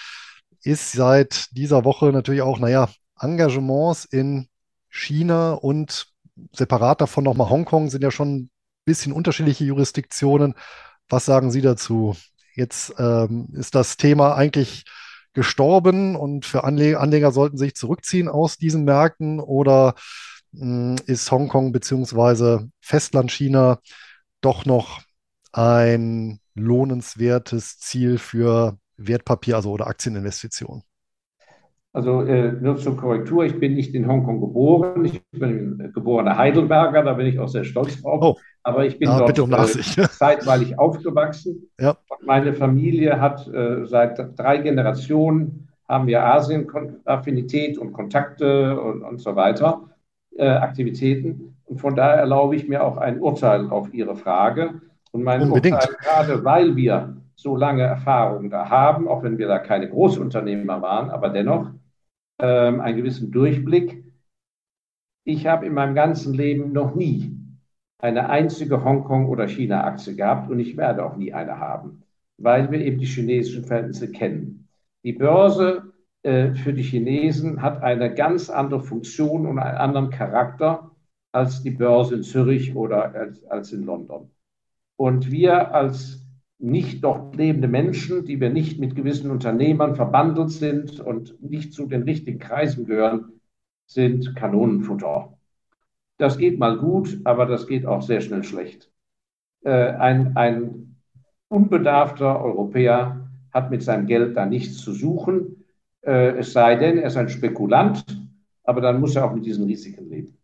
ist seit dieser Woche natürlich auch, naja, Engagements in China und separat davon nochmal Hongkong sind ja schon ein bisschen unterschiedliche Jurisdiktionen. Was sagen Sie dazu? Jetzt ähm, ist das Thema eigentlich gestorben und für Anleger, Anleger sollten sich zurückziehen aus diesen Märkten oder hm, ist Hongkong beziehungsweise Festland China doch noch ein lohnenswertes Ziel für Wertpapier, also oder Aktieninvestitionen? Also äh, nur zur Korrektur, ich bin nicht in Hongkong geboren, ich bin geborener Heidelberger, da bin ich auch sehr stolz drauf. Oh, Aber ich bin ja, dort um äh, zeitweilig aufgewachsen. Ja. meine Familie hat äh, seit drei Generationen haben wir Asien-Affinität und Kontakte und, und so weiter, äh, Aktivitäten. Und von daher erlaube ich mir auch ein Urteil auf Ihre Frage. Und mein Unbedingt. Urteil, gerade weil wir so lange Erfahrung da haben, auch wenn wir da keine Großunternehmer waren, aber dennoch ähm, einen gewissen Durchblick. Ich habe in meinem ganzen Leben noch nie eine einzige Hongkong- oder China-Aktie gehabt und ich werde auch nie eine haben, weil wir eben die chinesischen Verhältnisse kennen. Die Börse äh, für die Chinesen hat eine ganz andere Funktion und einen anderen Charakter als die Börse in Zürich oder als, als in London. Und wir als nicht dort lebende Menschen, die wir nicht mit gewissen Unternehmern verbandelt sind und nicht zu den richtigen Kreisen gehören, sind Kanonenfutter. Das geht mal gut, aber das geht auch sehr schnell schlecht. Äh, ein, ein unbedarfter Europäer hat mit seinem Geld da nichts zu suchen, äh, es sei denn, er ist ein Spekulant, aber dann muss er auch mit diesen Risiken leben.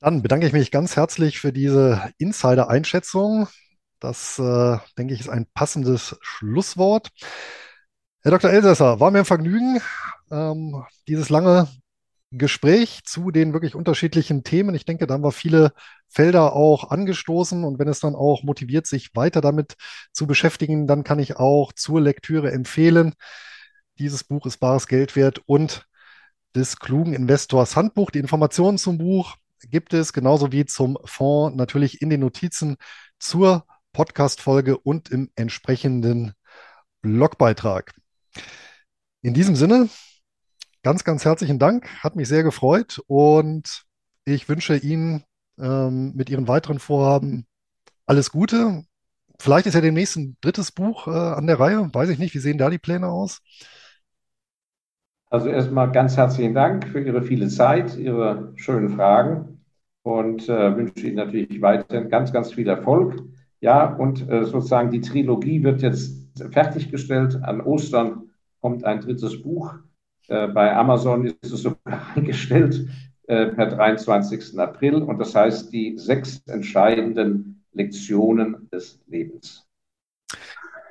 Dann bedanke ich mich ganz herzlich für diese Insider-Einschätzung. Das, äh, denke ich, ist ein passendes Schlusswort. Herr Dr. Elsässer, war mir ein Vergnügen, ähm, dieses lange Gespräch zu den wirklich unterschiedlichen Themen. Ich denke, da haben wir viele Felder auch angestoßen und wenn es dann auch motiviert, sich weiter damit zu beschäftigen, dann kann ich auch zur Lektüre empfehlen. Dieses Buch ist bares Geld wert und des klugen Investors Handbuch. Die Informationen zum Buch gibt es genauso wie zum Fonds natürlich in den Notizen zur Podcast-Folge und im entsprechenden Blogbeitrag. In diesem Sinne, ganz, ganz herzlichen Dank. Hat mich sehr gefreut und ich wünsche Ihnen ähm, mit Ihren weiteren Vorhaben alles Gute. Vielleicht ist ja demnächst ein drittes Buch äh, an der Reihe. Weiß ich nicht. Wie sehen da die Pläne aus? Also erstmal ganz herzlichen Dank für Ihre viele Zeit, Ihre schönen Fragen und äh, wünsche Ihnen natürlich weiterhin ganz, ganz viel Erfolg. Ja, und äh, sozusagen die Trilogie wird jetzt fertiggestellt. An Ostern kommt ein drittes Buch. Äh, bei Amazon ist es sogar eingestellt. äh, per 23. April. Und das heißt die sechs entscheidenden Lektionen des Lebens.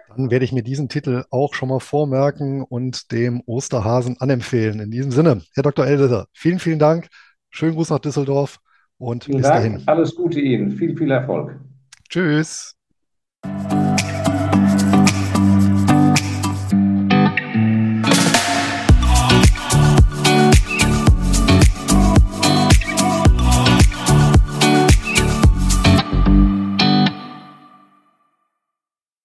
Dann werde ich mir diesen Titel auch schon mal vormerken und dem Osterhasen anempfehlen. In diesem Sinne, Herr Dr. Elsässer, vielen, vielen Dank. Schönen Gruß nach Düsseldorf und vielen bis Dank. dahin. Alles Gute Ihnen. Viel, viel Erfolg. Tschüss.